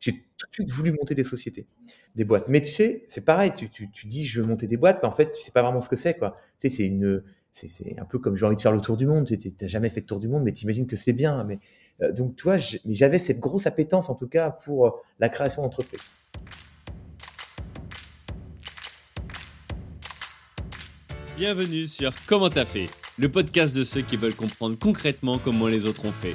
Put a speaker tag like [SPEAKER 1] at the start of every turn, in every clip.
[SPEAKER 1] j'ai tout de suite voulu monter des sociétés, des boîtes. Mais tu sais, c'est pareil, tu, tu, tu, dis je veux monter des boîtes, mais en fait, tu sais pas vraiment ce que c'est, quoi. Tu sais, c'est une, c'est un peu comme j'ai envie de faire le tour du monde. Tu n'as jamais fait le tour du monde, mais tu imagines que c'est bien. Mais, euh, donc, tu vois, j'avais cette grosse appétence, en tout cas, pour euh, la création d'entreprise.
[SPEAKER 2] Bienvenue sur Comment t'as fait, le podcast de ceux qui veulent comprendre concrètement comment les autres ont fait.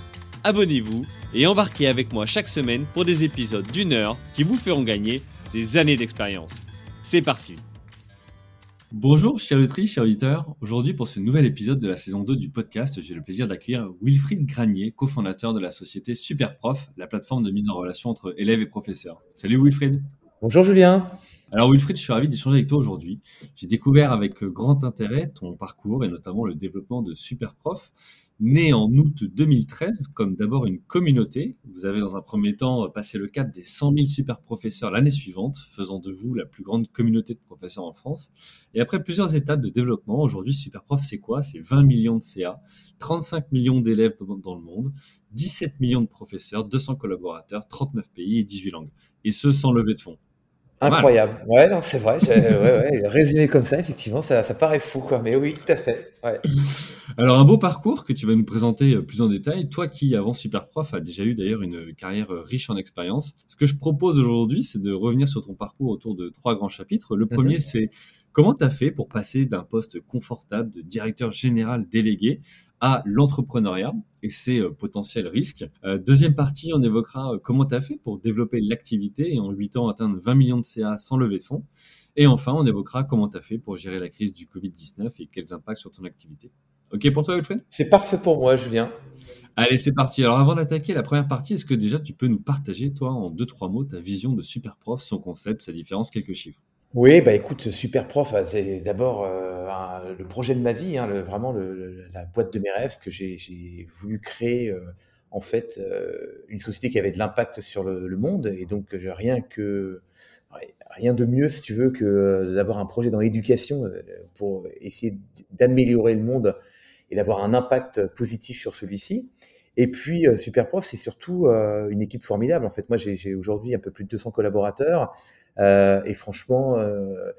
[SPEAKER 2] abonnez-vous et embarquez avec moi chaque semaine pour des épisodes d'une heure qui vous feront gagner des années d'expérience. C'est parti Bonjour, chers auditrices, chers auditeurs. Aujourd'hui, pour ce nouvel épisode de la saison 2 du podcast, j'ai le plaisir d'accueillir Wilfried Granier, cofondateur de la société Superprof, la plateforme de mise en relation entre élèves et professeurs. Salut Wilfried.
[SPEAKER 1] Bonjour Julien.
[SPEAKER 2] Alors Wilfried, je suis ravi d'échanger avec toi aujourd'hui. J'ai découvert avec grand intérêt ton parcours et notamment le développement de Superprof. Né en août 2013 comme d'abord une communauté, vous avez dans un premier temps passé le cap des 100 000 super professeurs l'année suivante, faisant de vous la plus grande communauté de professeurs en France. Et après plusieurs étapes de développement, aujourd'hui Superprof c'est quoi? C'est 20 millions de CA, 35 millions d'élèves dans le monde, 17 millions de professeurs, 200 collaborateurs, 39 pays et 18 langues. Et ce sans lever de fonds.
[SPEAKER 1] Incroyable. Ouais, non, c'est vrai. Ouais, ouais, résumé comme ça, effectivement, ça, ça, paraît fou, quoi. Mais oui, tout à fait. Ouais.
[SPEAKER 2] Alors, un beau parcours que tu vas nous présenter euh, plus en détail. Toi qui, avant Superprof, a déjà eu d'ailleurs une carrière euh, riche en expérience. Ce que je propose aujourd'hui, c'est de revenir sur ton parcours autour de trois grands chapitres. Le premier, mhm. c'est comment tu as fait pour passer d'un poste confortable de directeur général délégué à l'entrepreneuriat et ses euh, potentiels risques. Euh, deuxième partie, on évoquera euh, comment tu as fait pour développer l'activité et en 8 ans atteindre 20 millions de CA sans lever de fonds. Et enfin, on évoquera comment tu as fait pour gérer la crise du Covid-19 et quels impacts sur ton activité. OK pour toi, Wilfred?
[SPEAKER 1] C'est parfait pour moi, Julien.
[SPEAKER 2] Allez, c'est parti. Alors, avant d'attaquer la première partie, est-ce que déjà tu peux nous partager, toi, en deux, trois mots, ta vision de Superprof, son concept, sa différence, quelques chiffres?
[SPEAKER 1] Oui, bah écoute, super prof, euh, c'est d'abord euh, le projet de ma vie, hein, vraiment la boîte de mes rêves, que j'ai voulu créer euh, en fait une société qui avait de l'impact sur le, monde, et donc rien que rien de mieux, si tu veux, que d'avoir un projet dans l'éducation pour essayer d'améliorer le monde et d'avoir un impact positif sur celui-ci. Et puis, super prof, c'est surtout une équipe formidable. En fait, moi, j'ai aujourd'hui un peu plus de 200 collaborateurs. Euh, et franchement, euh,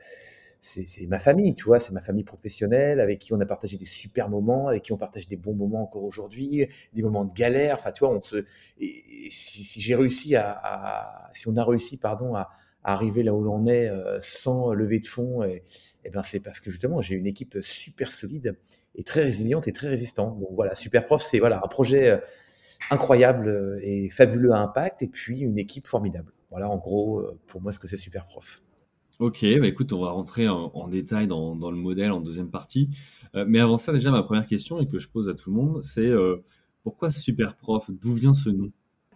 [SPEAKER 1] c'est ma famille, tu vois, c'est ma famille professionnelle avec qui on a partagé des super moments, avec qui on partage des bons moments encore aujourd'hui, des moments de galère. Enfin, tu vois, on se, si, j'ai réussi à, si on a réussi, pardon, à, arriver là où l'on est euh, sans lever de fonds, et, et ben c'est parce que justement j'ai une équipe super solide et très résiliente et très résistante. Donc voilà, Super Prof, c'est voilà un projet incroyable et fabuleux à impact, et puis une équipe formidable. Voilà, en gros, euh, pour moi, ce que c'est super prof.
[SPEAKER 2] Ok, bah écoute, on va rentrer en, détail dans, le modèle en deuxième partie. Euh, mais avant ça, déjà, ma première question et que je pose à tout le monde, c'est euh, pourquoi super prof D'où vient ce nom?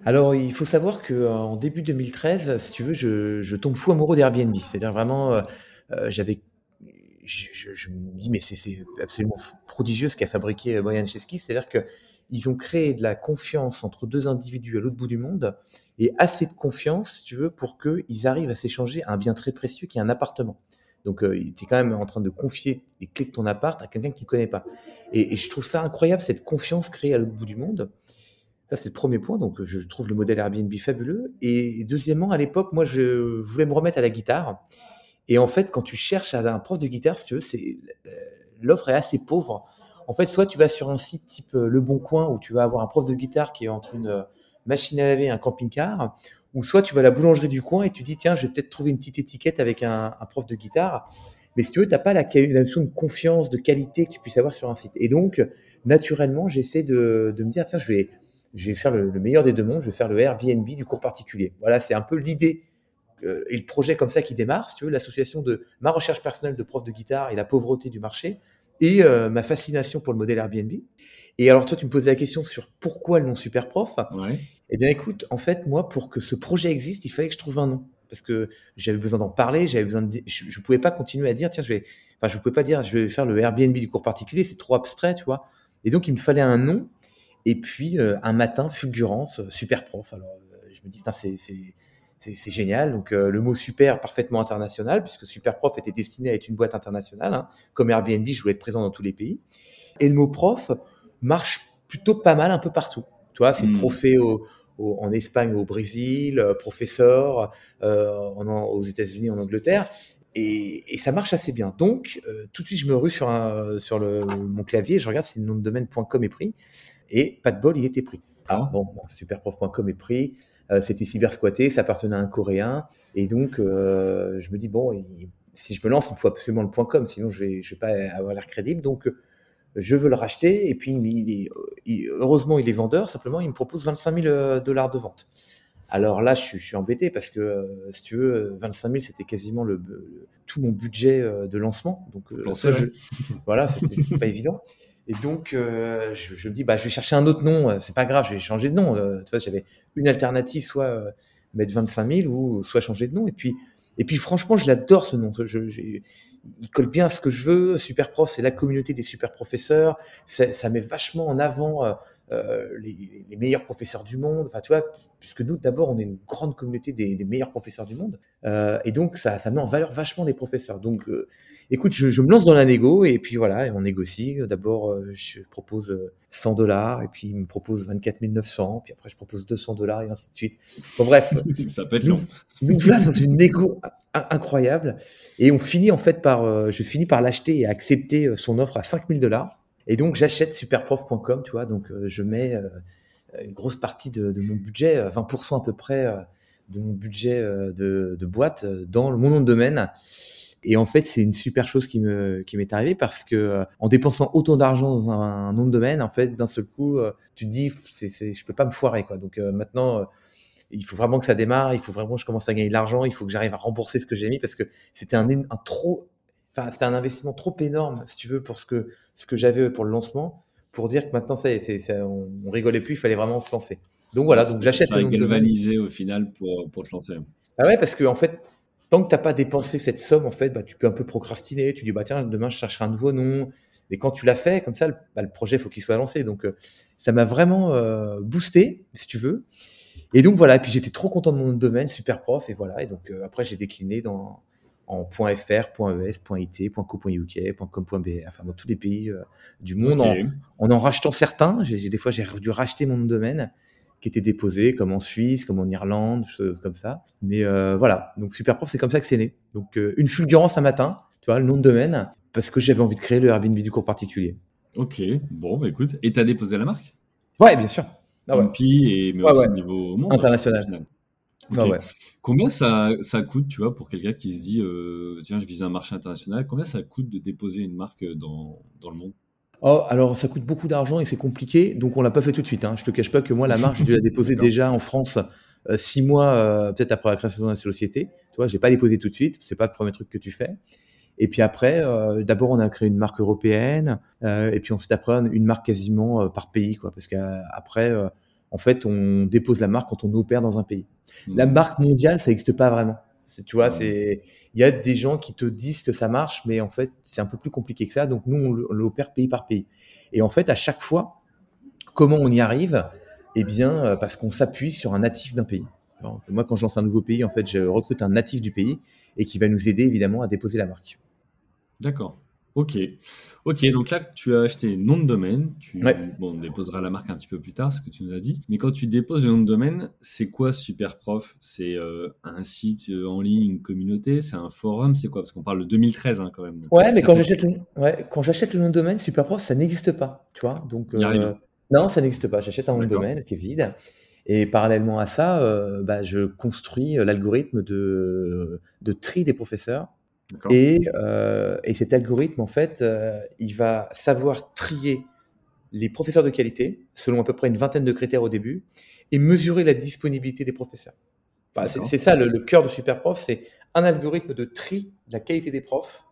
[SPEAKER 1] Alors, il faut savoir qu'en début 2013, si tu veux, je, tombe fou amoureux d'Airbnb. C'est-à-dire vraiment, j'avais, je, me dis, mais c'est absolument prodigieux ce qu'a fabriqué Brian Chesky. C'est-à-dire que ils ont créé de la confiance entre deux individus à l'autre bout du monde et assez de confiance, si tu veux, pour qu'ils arrivent à s'échanger un bien très précieux qui est un appartement. Donc, euh, tu es quand même en train de confier les clés de ton appart à quelqu'un que tu ne connais pas. Et, je trouve ça incroyable, cette confiance créée à l'autre bout du monde. Ça, c'est le premier point. Donc, je trouve le modèle Airbnb fabuleux. Et deuxièmement, à l'époque, moi, je voulais me remettre à la guitare. Et en fait, quand tu cherches un prof de guitare, si tu veux, euh, l'offre est assez pauvre en fait, soit tu vas sur un site type euh, Le Bon Coin où tu vas avoir un prof de guitare qui est entre une euh, machine à laver et un camping-car, ou soit tu vas à la boulangerie du coin et tu dis tiens, je vais peut-être trouver une petite étiquette avec un, prof de guitare. Mais si tu veux, tu n'as pas la, notion de confiance, de qualité que tu puisses avoir sur un site. Et donc, naturellement, j'essaie de, me dire tiens, je vais, je vais faire le, meilleur des deux mondes, je vais faire le Airbnb du cours particulier. Voilà, c'est un peu l'idée euh, et le projet comme ça qui démarre, si tu veux, l'association de ma recherche personnelle de prof de guitare et la pauvreté du marché et euh, ma fascination pour le modèle Airbnb. Et alors toi, tu me posais la question sur pourquoi le nom Super Prof.
[SPEAKER 2] Ouais.
[SPEAKER 1] Eh bien, écoute, en fait, moi, pour que ce projet existe, il fallait que je trouve un nom. Parce que j'avais besoin d'en parler, j'avais besoin de, je, je pouvais pas continuer à dire, tiens, je vais, enfin, je pouvais pas dire, je vais faire le Airbnb du cours particulier, c'est trop abstrait, tu vois. Et donc, il me fallait un nom. Et puis, euh, un matin, fulgurance, euh, super prof. Alors, euh, je me dis, putain, c'est, c'est, génial. Donc, euh, le mot super, parfaitement international, puisque super prof était destiné à être une boîte internationale. Hein. Comme Airbnb, je voulais être présent dans tous les pays. Et le mot prof marche plutôt pas mal un peu partout. Tu vois, c'est
[SPEAKER 2] Hmm.
[SPEAKER 1] profé au, au- en Espagne, au Brésil, euh, professeur euh, en- aux États-Unis, en Angleterre. Et, et ça marche assez bien. Donc, tout de suite, je me rue sur, un, sur le, mon clavier, je regarde si le nom de domaine.com est pris. Et pas de bol, il était pris.
[SPEAKER 2] Ah.
[SPEAKER 1] Bon, superprof.com est pris. Euh, C'était cybersquatté, ça appartenait à un Coréen. Et donc, euh, je me dis, bon, il- si je me lance, il me faut absolument le .com, sinon je vais, je vais pas avoir l'air crédible. Donc, je veux le racheter. Et puis, il est, il- heureusement, il est vendeur. Simplement, il me propose 25 000 euh, dollars de vente. Alors là, je suis, je suis embêté parce que, si tu veux, euh, 25 000, c'était quasiment le, le- tout mon budget de lancement. Donc, ça, je- voilà, c'était pas évident. Et donc, euh, je, me dis, bah, je vais chercher un autre nom. euh, C'est pas grave, je vais changer de nom. Euh, tu vois, j'avais une alternative, soit mettre 25 000 ou soit changer de nom. Et puis, et puis franchement, je l'adore ce nom. Il colle bien à ce que je veux. Super prof, c'est la communauté des super professeurs. Ça, met vachement en avant les, meilleurs professeurs du monde. Enfin, tu vois, puisque nous, d'abord, on est une grande communauté des, meilleurs professeurs du monde. Et donc, ça, ça met en valeur vachement les professeurs. Donc, écoute, je, je me lance dans la négo et puis voilà, et on négocie. D'abord, euh, je propose euh, 100 dollars et puis il me propose 24 900. Puis après, je propose 200 dollars et ainsi de suite. Bon, bref,
[SPEAKER 2] Ça peut être long.
[SPEAKER 1] nous voilà dans une négo in- incroyable et on finit en fait par, euh, je finis par l'acheter et accepter euh, son offre à 5000 dollars. Et donc j'achète superprof.com, tu vois. Donc euh, je mets euh, une grosse partie de, de mon budget, euh, 20% à peu près euh, de mon budget euh, de, de boîte euh, dans mon nom de domaine. Et en fait, c'est une super chose qui me qui m'est arrivée parce que euh, en dépensant autant d'argent dans un, un nom de domaine, en fait, d'un seul coup, euh, tu te dis, c'est, je peux pas me foirer, quoi. Donc euh, maintenant, il faut vraiment que ça démarre, il faut vraiment que je commence à gagner de l'argent, il faut que j'arrive à rembourser ce que j'ai mis parce que c'était un, trop, enfin, c'était un investissement trop énorme, si tu veux, pour ce que, ce que j'avais pour le lancement, pour dire que maintenant, ça y est, on, on rigolait plus, il fallait vraiment se lancer. Donc voilà, donc j'achète
[SPEAKER 2] Ça a galvanisé au final pour, pour te lancer.
[SPEAKER 1] Ah ouais, parce que en fait, tant que t'as pas dépensé cette somme, en fait, bah, tu peux un peu procrastiner. Tu dis, bah tiens, demain je chercherai un nouveau nom. Et quand tu l'as fait, comme ça, le, bah, le projet, faut qu'il soit lancé. Donc, euh, ça m'a vraiment euh, boosté, si tu veux. Et donc voilà. Et puis j'étais trop content de mon domaine, super prof. Et voilà. Et donc euh, après, j'ai décliné dans en .fr, .es, .it, .co, .uk, .com.br, enfin dans tous les pays du monde, en, en en rachetant certains. J'ai, des fois, j'ai dû racheter mon domaine qui était déposé, comme en Suisse, comme en Irlande, choses comme ça. Mais euh, voilà, donc Superprof, c'est comme ça que c'est né. Donc euh, une fulgurance un matin, tu vois, le nom de domaine, parce que j'avais envie de créer le Airbnb du cours particulier.
[SPEAKER 2] Ok, bon, bah écoute. Et t'as déposé la marque?
[SPEAKER 1] Ouais, bien sûr. Ah ouais.
[SPEAKER 2] MP et mais
[SPEAKER 1] Ouais,
[SPEAKER 2] aussi
[SPEAKER 1] ouais.
[SPEAKER 2] au niveau monde.
[SPEAKER 1] International. Ah ouais.
[SPEAKER 2] Combien ça, ça coûte, tu vois, pour quelqu'un qui se dit, euh, tiens, je vise un marché international, combien ça coûte de déposer une marque dans, dans le monde?
[SPEAKER 1] Oh, alors ça coûte beaucoup d'argent et c'est compliqué, donc on l'a pas fait tout de suite. Hein. Je te cache pas que moi la marque, j'ai dû la déposer
[SPEAKER 2] D'accord.
[SPEAKER 1] déjà en France euh, six mois euh, peut-être après la création de la société. Tu vois, j'ai pas déposé tout de suite, c'est pas le premier truc que tu fais. Et puis après, euh, d'abord on a créé une marque européenne, et puis ensuite après une marque quasiment par pays, quoi, parce qu'après, en fait, on dépose la marque quand on opère dans un pays. La marque mondiale, ça n'existe pas vraiment. C'est- Tu vois, c'est il y a des gens qui te disent que ça marche, mais en fait, c'est un peu plus compliqué que ça. Donc nous, on l'opère pays par pays. Et en fait, à chaque fois, comment on y arrive? Eh bien, euh, parce qu'on s'appuie sur un natif d'un pays. Alors, moi, quand je lance un nouveau pays, en fait, je recrute un natif du pays et qui va nous aider évidemment à déposer la marque.
[SPEAKER 2] D'accord. Ok. Ok, donc là, tu as acheté nom de domaine. Tu,
[SPEAKER 1] Ouais.
[SPEAKER 2] Bon, on déposera la marque un petit peu plus tard, ce que tu nous as dit. Mais quand tu déposes le nom de domaine, c'est quoi Superprof C'est euh, un site euh, en ligne, une communauté? C'est un forum? C'est quoi? Parce qu'on parle de 2013 hein, quand même. Donc,
[SPEAKER 1] Ouais, mais quand j'achète le, ouais, quand j'achète le nom de domaine, Superprof, ça n'existe pas, tu vois? Donc, euh, non, ça n'existe pas. J'achète un nom de domaine qui est vide. Et parallèlement à ça, euh, bah, je construis l'algorithme de, de tri des professeurs. Et, euh, et cet algorithme, en fait, euh, il va savoir trier les professeurs de qualité selon à peu près une vingtaine de critères au début et mesurer la disponibilité des professeurs. Bah, c'est ça le, le cœur de Superprof, c'est un algorithme de tri de la qualité des profs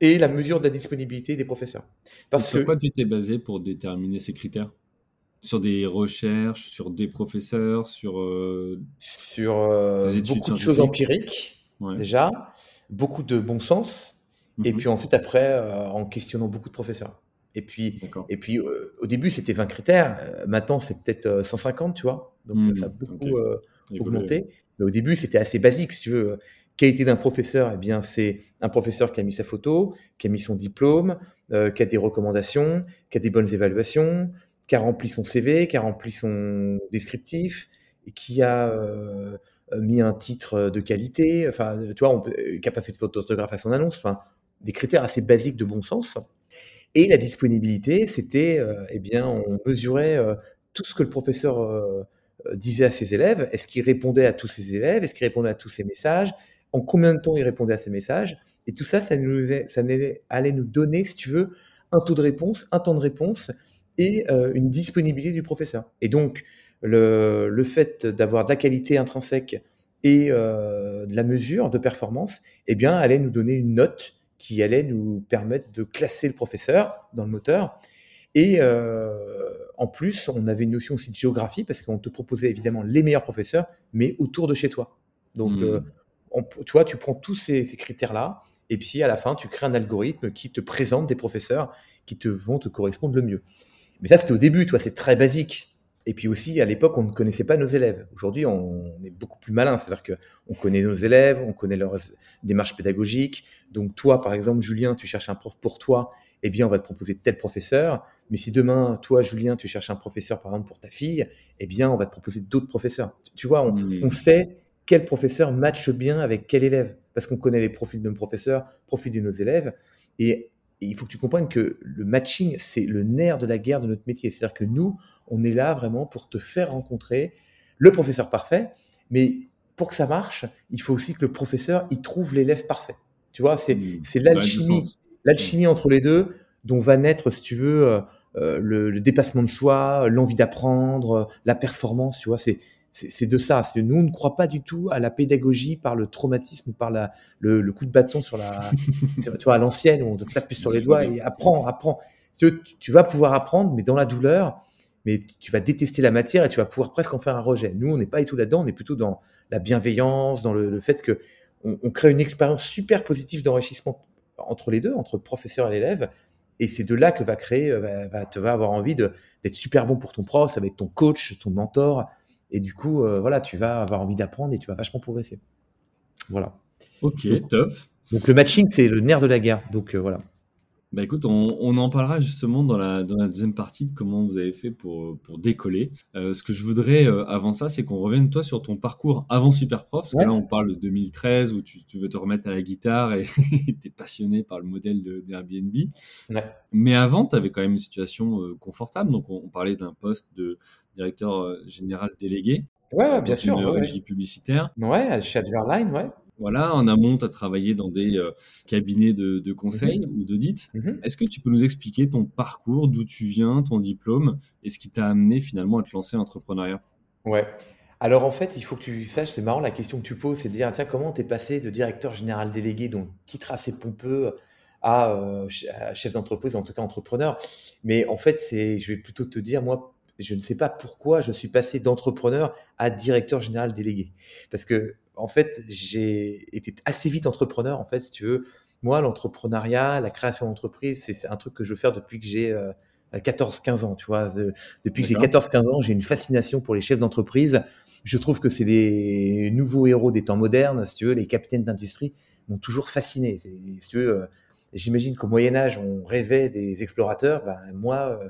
[SPEAKER 1] et la mesure de la disponibilité des professeurs.
[SPEAKER 2] Parce sur quoi tu t'es basé pour déterminer ces critères? Sur des recherches, sur des professeurs, sur
[SPEAKER 1] euh, Sur euh, beaucoup de choses empiriques, déjà, beaucoup de bon sens, et mhm. puis ensuite, après, euh, en questionnant beaucoup de professeurs. Et puis, et puis au début, c'était 20 critères. maintenant, c'est peut-être 150, tu vois. Donc, mhm. ça a beaucoup augmenté. Mais au début, c'était assez basique, si tu veux. Qualité d'un professeur, eh bien, c'est un professeur qui a mis sa photo, qui a mis son diplôme, euh, qui a des recommandations, qui a des bonnes évaluations, qui a rempli son CV, qui a rempli son descriptif, et qui a euh, mis un titre de qualité, enfin, tu vois, qui n'a pas fait de faute d'orthographe à son annonce, enfin, des critères assez basiques de bon sens. Et la disponibilité, c'était, euh, eh bien, on mesurait tout ce que le professeur disait à ses élèves. Est-ce qu'il répondait à tous ses élèves? Est-ce qu'il répondait à tous ses messages? En combien de temps il répondait à ces messages? Et tout ça, ça, nous, ça allait nous donner, si tu veux, un taux de réponse, un temps de réponse et euh, une disponibilité du professeur. Et donc, le, le fait d'avoir de la qualité intrinsèque et euh, de la mesure de performance, eh bien, allait nous donner une note qui allait nous permettre de classer le professeur dans le moteur. Et euh, en plus, on avait une notion aussi de géographie parce qu'on te proposait évidemment les meilleurs professeurs, mais autour de chez toi. Donc, mmh tu vois, tu prends tous ces, critères-là, et puis à la fin, tu crées un algorithme qui te présente des professeurs qui te vont te correspondre le mieux. Mais ça, c'était au début, toi, c'est très basique. Et puis aussi, à l'époque, on ne connaissait pas nos élèves. Aujourd'hui, on est beaucoup plus malin. C'est-à-dire qu'on connaît nos élèves, on connaît leur démarche pédagogique. Donc, toi, par exemple, Julien, tu cherches un prof pour toi, eh bien, on va te proposer tel professeur. Mais si demain, toi, Julien, tu cherches un professeur, par exemple, pour ta fille, eh bien, on va te proposer d'autres professeurs. Tu vois, on, mmh. on sait quel professeur matche bien avec quel élève. Parce qu'on connaît les profils de nos professeurs, profils de nos élèves. Et, il faut que tu comprennes que le matching, c'est le nerf de la guerre de notre métier. C'est-à-dire que nous, on est là vraiment pour te faire rencontrer le professeur parfait. Mais pour que ça marche, il faut aussi que le professeur y trouve l'élève parfait. Tu vois, c'est mmh. l'alchimie, l'alchimie entre les deux dont va naître, si tu veux, euh, euh, le, le, dépassement de soi, l'envie d'apprendre, la performance. Tu vois, c'est c'est de ça. Nous, on ne croit pas du tout à la pédagogie par le traumatisme ou par la, le, coup de bâton sur la, tu vois, à l'ancienne, où on te tape sur les doigts et apprends, apprends. Tu, tu, vas pouvoir apprendre, mais dans la douleur, mais tu vas détester la matière et tu vas pouvoir presque en faire un rejet. Nous, on n'est pas du tout là-dedans, on est plutôt dans la bienveillance, dans le, fait que on, crée une expérience super positive d'enrichissement entre les deux, entre professeur et l'élève. Et c'est de là que va créer, va, va, te va avoir envie d'être super bon pour ton prof, ça va être ton coach, ton mentor, et du coup, euh, voilà, tu vas avoir envie d'apprendre et tu vas vachement progresser. Voilà.
[SPEAKER 2] Ok, top.
[SPEAKER 1] Donc le matching, c'est le nerf de la guerre. Donc euh, voilà.
[SPEAKER 2] Bah écoute, on, en parlera justement dans la, dans la deuxième partie de comment vous avez fait pour, pour décoller. Euh, ce que je voudrais avant ça, c'est qu'on revienne toi sur ton parcours avant Superprof, parce que là on parle de 2013 où tu, tu veux te remettre à la guitare et tu es passionné par le modèle d'Airbnb. Ouais. Mais avant, tu avais quand même une situation confortable, donc on parlait d'un poste de, directeur euh, général délégué.
[SPEAKER 1] Ouais, bien sûr.
[SPEAKER 2] Une régie publicitaire.
[SPEAKER 1] Ouais, chez Adverline, ouais.
[SPEAKER 2] Voilà, en amont, tu as travaillé dans des euh, cabinets de, de conseil mhm. ou d'audit. Mhm. Est-ce que tu peux nous expliquer ton parcours, d'où tu viens, ton diplôme, et ce qui t'a amené finalement à te lancer en entrepreneuriat?
[SPEAKER 1] Ouais. Alors en fait, il faut que tu saches, c'est marrant la question que tu poses, c'est de dire, tiens, comment t'es passé de directeur général délégué, donc titre assez pompeux, à, euh, à chef d'entreprise, en tout cas entrepreneur. Mais en fait, c'est, je vais plutôt te dire, moi, je ne sais pas pourquoi je suis passé d'entrepreneur à directeur général délégué. Parce que, en fait, j'ai été assez vite entrepreneur, en fait, si tu veux. Moi, l'entrepreneuriat, la création d'entreprise, c'est un truc que je veux faire depuis que j'ai 14-15 euh, ans, tu vois. depuis que j'ai 14-15 ans, j'ai une fascination pour les chefs d'entreprise. Je trouve que c'est les nouveaux héros des temps modernes, si tu veux, les capitaines d'industrie m'ont toujours fasciné. Si tu veux, euh, j'imagine qu'au Moyen Âge, on rêvait des explorateurs. Ben, moi, euh,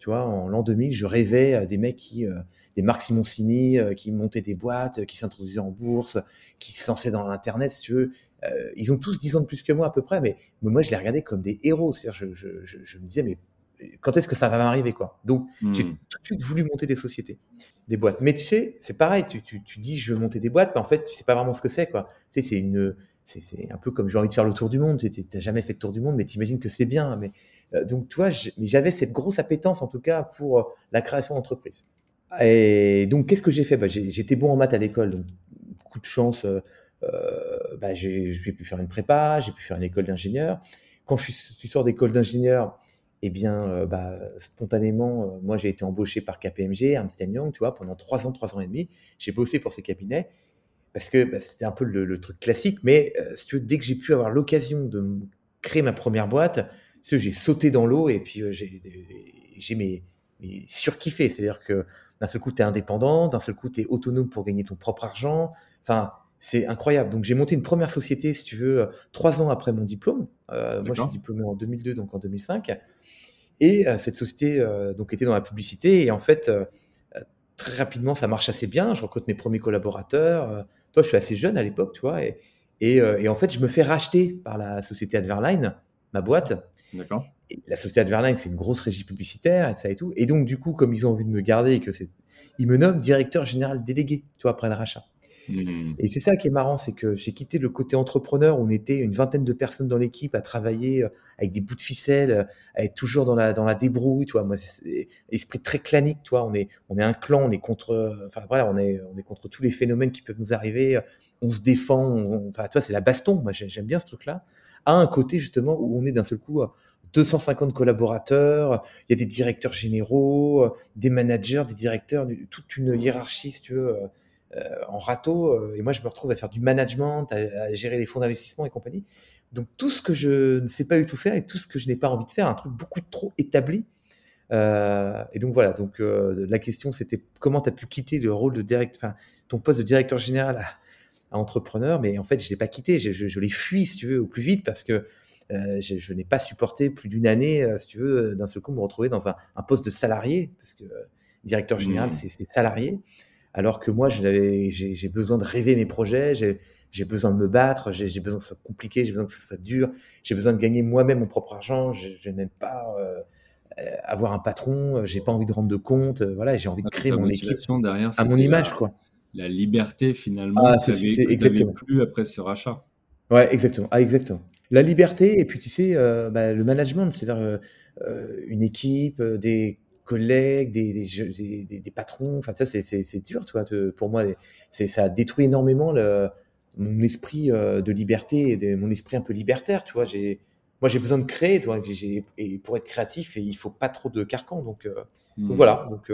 [SPEAKER 1] tu vois, en l'an 2000, je rêvais des mecs qui, euh, des Marc Simoncini, euh, qui montaient des boîtes, qui s'introduisaient en bourse, qui se lançaient dans l'internet, si tu veux. Euh, ils ont tous 10 ans de plus que moi à peu près, mais, moi je les regardais comme des héros. C'est-à-dire, je, je, je, je, me disais, mais quand est-ce que ça va m'arriver quoi? Donc j'ai hmm. tout de suite voulu monter des sociétés, des boîtes. Mais tu sais, c'est pareil. Tu, tu, tu, dis je veux monter des boîtes, mais en fait tu sais pas vraiment ce que c'est quoi. Tu sais, c'est une, c'est un peu comme j'ai envie de faire le tour du monde. Tu n'as jamais fait le tour du monde, mais tu imagines que c'est bien. Mais euh, donc, tu vois, j'avais cette grosse appétence, en tout cas, pour euh, la création d'entreprise. Et donc, qu'est-ce que j'ai fait? Bah, J'étais bon en maths à l'école, donc beaucoup de chance. Euh, bah, j'ai pu faire une prépa, j'ai pu faire une école d'ingénieur. quand je suis, sors d'école d'ingénieur, eh bien, bah, spontanément, moi, j'ai été embauché par KPMG, Ernst Young, tu vois, pendant trois ans, trois ans et demi. J'ai bossé pour ces cabinets parce que bah, c'était un peu le, truc classique. Mais si tu veux, dès que j'ai pu avoir l'occasion de créer ma première boîte, j'ai sauté dans l'eau et puis j'ai mes, surkiffé. C'est-à-dire que d'un seul coup, tu es indépendant, d'un seul coup, tu es autonome pour gagner ton propre argent. Enfin, c'est incroyable. Donc, j'ai monté une première société, si tu veux, trois ans après mon diplôme. Euh, moi, je suis diplômé en 2002, donc en 2005. Et euh, cette société euh, donc était dans la publicité. Et en fait, très rapidement, ça marche assez bien. Je recrute mes premiers collaborateurs. toi, je suis assez jeune à l'époque, tu vois. Et, et, et, en fait, je me fais racheter par la société Adverline, ma boîte.
[SPEAKER 2] D'accord
[SPEAKER 1] la société Adverline, c'est une grosse régie publicitaire, et ça et tout. Et donc, du coup, comme ils ont envie de me garder et que c'est, ils me nomment directeur général délégué, tu vois, après le rachat. Mmh. Et c'est ça qui est marrant, c'est que j'ai quitté le côté entrepreneur où on était une vingtaine de personnes dans l'équipe à travailler euh, avec des bouts de ficelle, euh, à être toujours dans la, dans la débrouille, tu vois. Moi, c'est esprit très clanique, tu vois. On est, on est un clan, on est contre, enfin voilà, on est, on est contre tous les phénomènes qui peuvent nous arriver. On se défend, enfin, tu vois, c'est la baston. Moi, j'aime bien ce truc-là. À un côté, justement, où on est d'un seul coup 250 collaborateurs, il y a des directeurs généraux, euh, des managers, des directeurs, toute une hiérarchie, si tu veux, euh, euh, en râteau. Et moi, je me retrouve à faire du management, à, gérer les fonds d'investissement et compagnie. Donc, tout ce que je ne sais pas du tout faire et tout ce que je n'ai pas envie de faire, un truc beaucoup trop établi. et donc, voilà. Donc, la question, c'était comment tu as pu quitter le rôle de directeur, enfin, ton poste de directeur général à, entrepreneur. Mais en fait, je ne l'ai pas quitté. Je, je, je l'ai fui, si tu veux, au plus vite parce que euh, je, n'ai pas supporté plus d'une année, euh, si tu veux, d'un seul coup me retrouver dans un, poste de salarié, parce que euh, directeur général, mmh. c'est salarié, alors que moi, j'ai besoin de rêver mes projets, j'ai besoin de me battre, j'ai besoin que ce soit compliqué, j'ai besoin que ce soit dur, j'ai besoin de gagner moi-même mon propre argent, je, n'aime pas avoir un patron, j'ai pas envie de rendre de compte, voilà, j'ai envie de créer mon équipe derrière, à mon image, quoi.
[SPEAKER 2] La liberté finalement, ah, que plus après ce rachat.
[SPEAKER 1] Ouais, exactement. Ah, exactement. La liberté et puis tu sais, euh, bah, le management, c'est-à-dire euh, euh, une équipe, des collègues, des, des, des, patrons, enfin ça c'est dur, tu vois, pour moi, ça a détruit énormément le, mon esprit de liberté et mon esprit un peu libertaire, tu vois. Moi j'ai besoin de créer, tu vois, et pour être créatif, il faut pas trop de carcan, donc, donc mmh. voilà. Donc,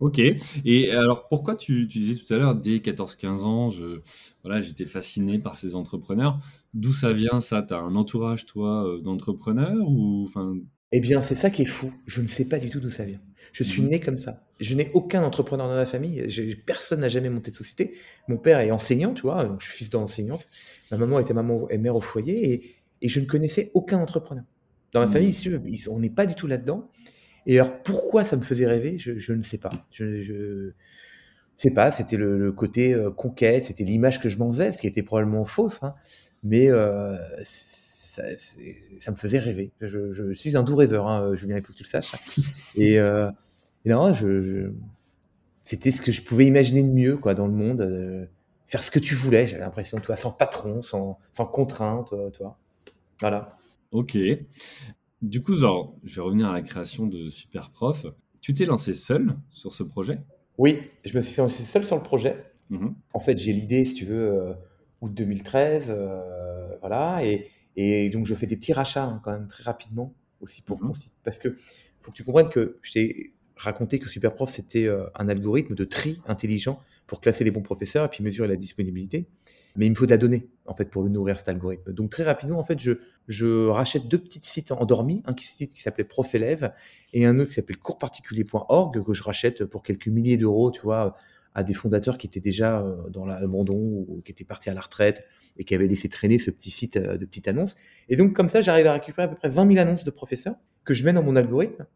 [SPEAKER 2] Ok. Et alors, pourquoi tu, disais tout à l'heure, dès 14-15 ans, je, voilà, j'étais fasciné par ces entrepreneurs. D'où ça vient ça? Tu as un entourage, toi, euh, d'entrepreneurs ou enfin?
[SPEAKER 1] Eh bien, c'est ça qui est fou. Je ne sais pas du tout d'où ça vient. Je suis mmh né comme ça. Je n'ai aucun entrepreneur dans la famille. personne n'a jamais monté de société. Mon père est enseignant, tu vois. je suis fils d'enseignante. Ma maman était maman et mère au foyer et, et je ne connaissais aucun entrepreneur. Dans ma mmh. famille, on n'est pas du tout là-dedans. Et alors, pourquoi ça me faisait rêver je, ne sais pas. Je, je sais pas, c'était le, côté euh, conquête, c'était l'image que je m'en faisais, ce qui était probablement fausse, hein. mais euh, ça, me faisait rêver. Je, suis un doux rêveur, hein, Julien, il faut que tu le saches. Et, euh, non, c'était ce que je pouvais imaginer de mieux quoi, dans le monde. faire ce que tu voulais, j'avais l'impression, toi, sans patron, sans, sans contrainte, toi. Voilà.
[SPEAKER 2] Ok. Du coup, genre, je vais revenir à la création de Superprof. Tu t'es lancé seul sur ce projet?
[SPEAKER 1] Oui, je me suis lancé seul sur le projet. Mmh en fait, j'ai l'idée, si tu veux, euh, août 2013, euh, voilà, et, donc je fais des petits rachats hein, quand même très rapidement aussi pour mmh parce que faut que tu comprennes que je t'ai raconté que Superprof c'était euh, un algorithme de tri intelligent pour classer les bons professeurs et puis mesurer la disponibilité mais il me faut de la donnée en fait pour le nourrir cet algorithme. Donc très rapidement en fait je, rachète deux petits sites endormis, un site qui s'appelait Profélève et un autre qui s'appelle coursparticulier.org que je rachète pour quelques milliers d'euros, tu vois, à des fondateurs qui étaient déjà euh, dans l'abandon ou qui étaient partis à la retraite et qui avaient laissé traîner ce petit site euh, de petites annonces. Et donc comme ça j'arrive à récupérer à peu près 20 000 annonces de professeurs que je mets dans mon algorithme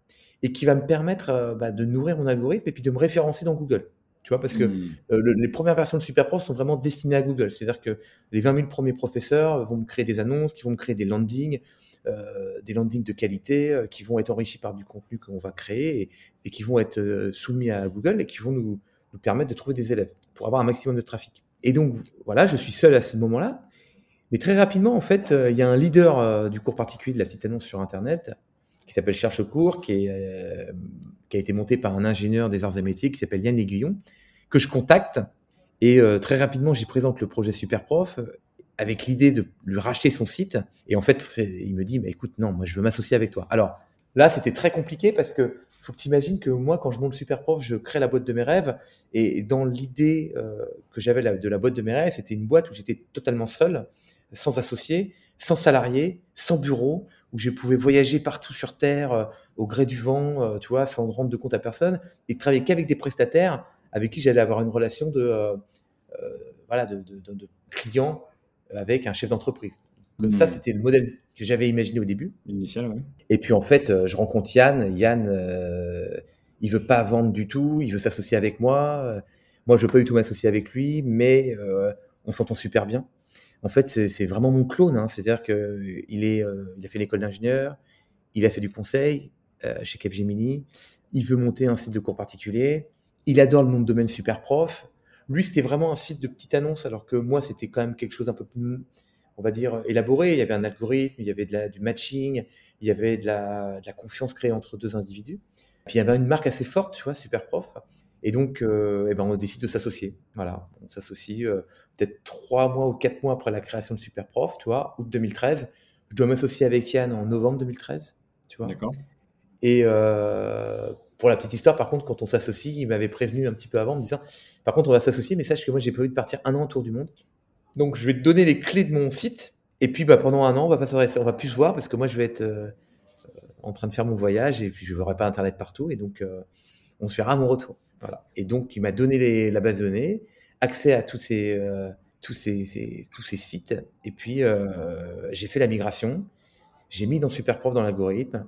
[SPEAKER 1] et qui va me permettre euh, bah, de nourrir mon algorithme et puis de me référencer dans Google. Tu vois, parce que mmh. euh, les premières versions de SuperProf sont vraiment destinées à Google. C'est-à-dire que les 20 000 premiers professeurs vont me créer des annonces, qui vont me créer des landings, euh, des landings de qualité, euh, qui vont être enrichis par du contenu qu'on va créer et, qui vont être soumis à Google et qui vont nous, nous, permettre de trouver des élèves pour avoir un maximum de trafic. Et donc, voilà, je suis seul à ce moment-là. Mais très rapidement, en fait, il y a un leader du cours particulier de la petite annonce sur Internet qui s'appelle Cherche Cours, qui, est, qui a été monté par un ingénieur des arts et métiers qui s'appelle Yann Aiguillon, que je contacte. Et euh, très rapidement, j'y présente le projet Superprof. avec l'idée de lui racheter son site. Et en fait, il me dit, mais écoute, non, moi, je veux m'associer avec toi. Alors là, c'était très compliqué parce que faut que tu imagines que moi, quand je monte super prof, je crée la boîte de mes rêves. Et dans l'idée euh, que j'avais de la boîte de mes rêves, c'était une boîte où j'étais totalement seul, sans associé, sans salarié, sans bureau, où je pouvais voyager partout sur Terre euh, au gré du vent, euh, tu vois, sans rendre de compte à personne, et travailler qu'avec des prestataires avec qui j'allais avoir une relation de, voilà, de, de, de, de client avec un chef d'entreprise. Ça, mmh. c'était le modèle que j'avais imaginé au début.
[SPEAKER 2] Initial, oui.
[SPEAKER 1] Et puis, en fait, euh, je rencontre Yann. Yann, euh, il veut pas vendre du tout. Il veut s'associer avec moi. Moi, je veux pas du tout m'associer avec lui, mais euh, on s'entend super bien. En fait, c'est vraiment mon clone. Hein. C'est-à-dire qu'il euh, a fait l'école d'ingénieur. Il a fait du conseil euh, chez Capgemini. Il veut monter un site de cours particulier. Il adore le nom de domaine super prof. Lui, c'était vraiment un site de petite annonce, alors que moi, c'était quand même quelque chose un peu plus, on va dire, élaboré. Il y avait un algorithme, il y avait de la, du matching, il y avait de la, de la, confiance créée entre deux individus. Puis il y avait une marque assez forte, tu vois, super prof. Et donc, euh, eh ben, on décide de s'associer. Voilà, on s'associe euh, peut-être trois mois ou quatre mois après la création de Superprof, tu vois, août 2013. Je dois m'associer avec Yann en novembre 2013, tu vois.
[SPEAKER 2] D'accord.
[SPEAKER 1] Et euh, pour la petite histoire, par contre, quand on s'associe, il m'avait prévenu un petit peu avant en me disant, par contre, on va s'associer, mais sache que moi, j'ai prévu de partir un an autour du monde. Donc, je vais te donner les clés de mon site. Et puis, bah, pendant un an, on va pas on va plus se voir parce que moi, je vais être en train de faire mon voyage et puis je n'aurai pas Internet partout. Et donc, on se verra à mon retour. Et donc, il m'a donné les, la base de données, accès à tous ces, euh, sites. Et puis, euh, j'ai fait la migration. J'ai mis dans Superprof dans l'algorithme.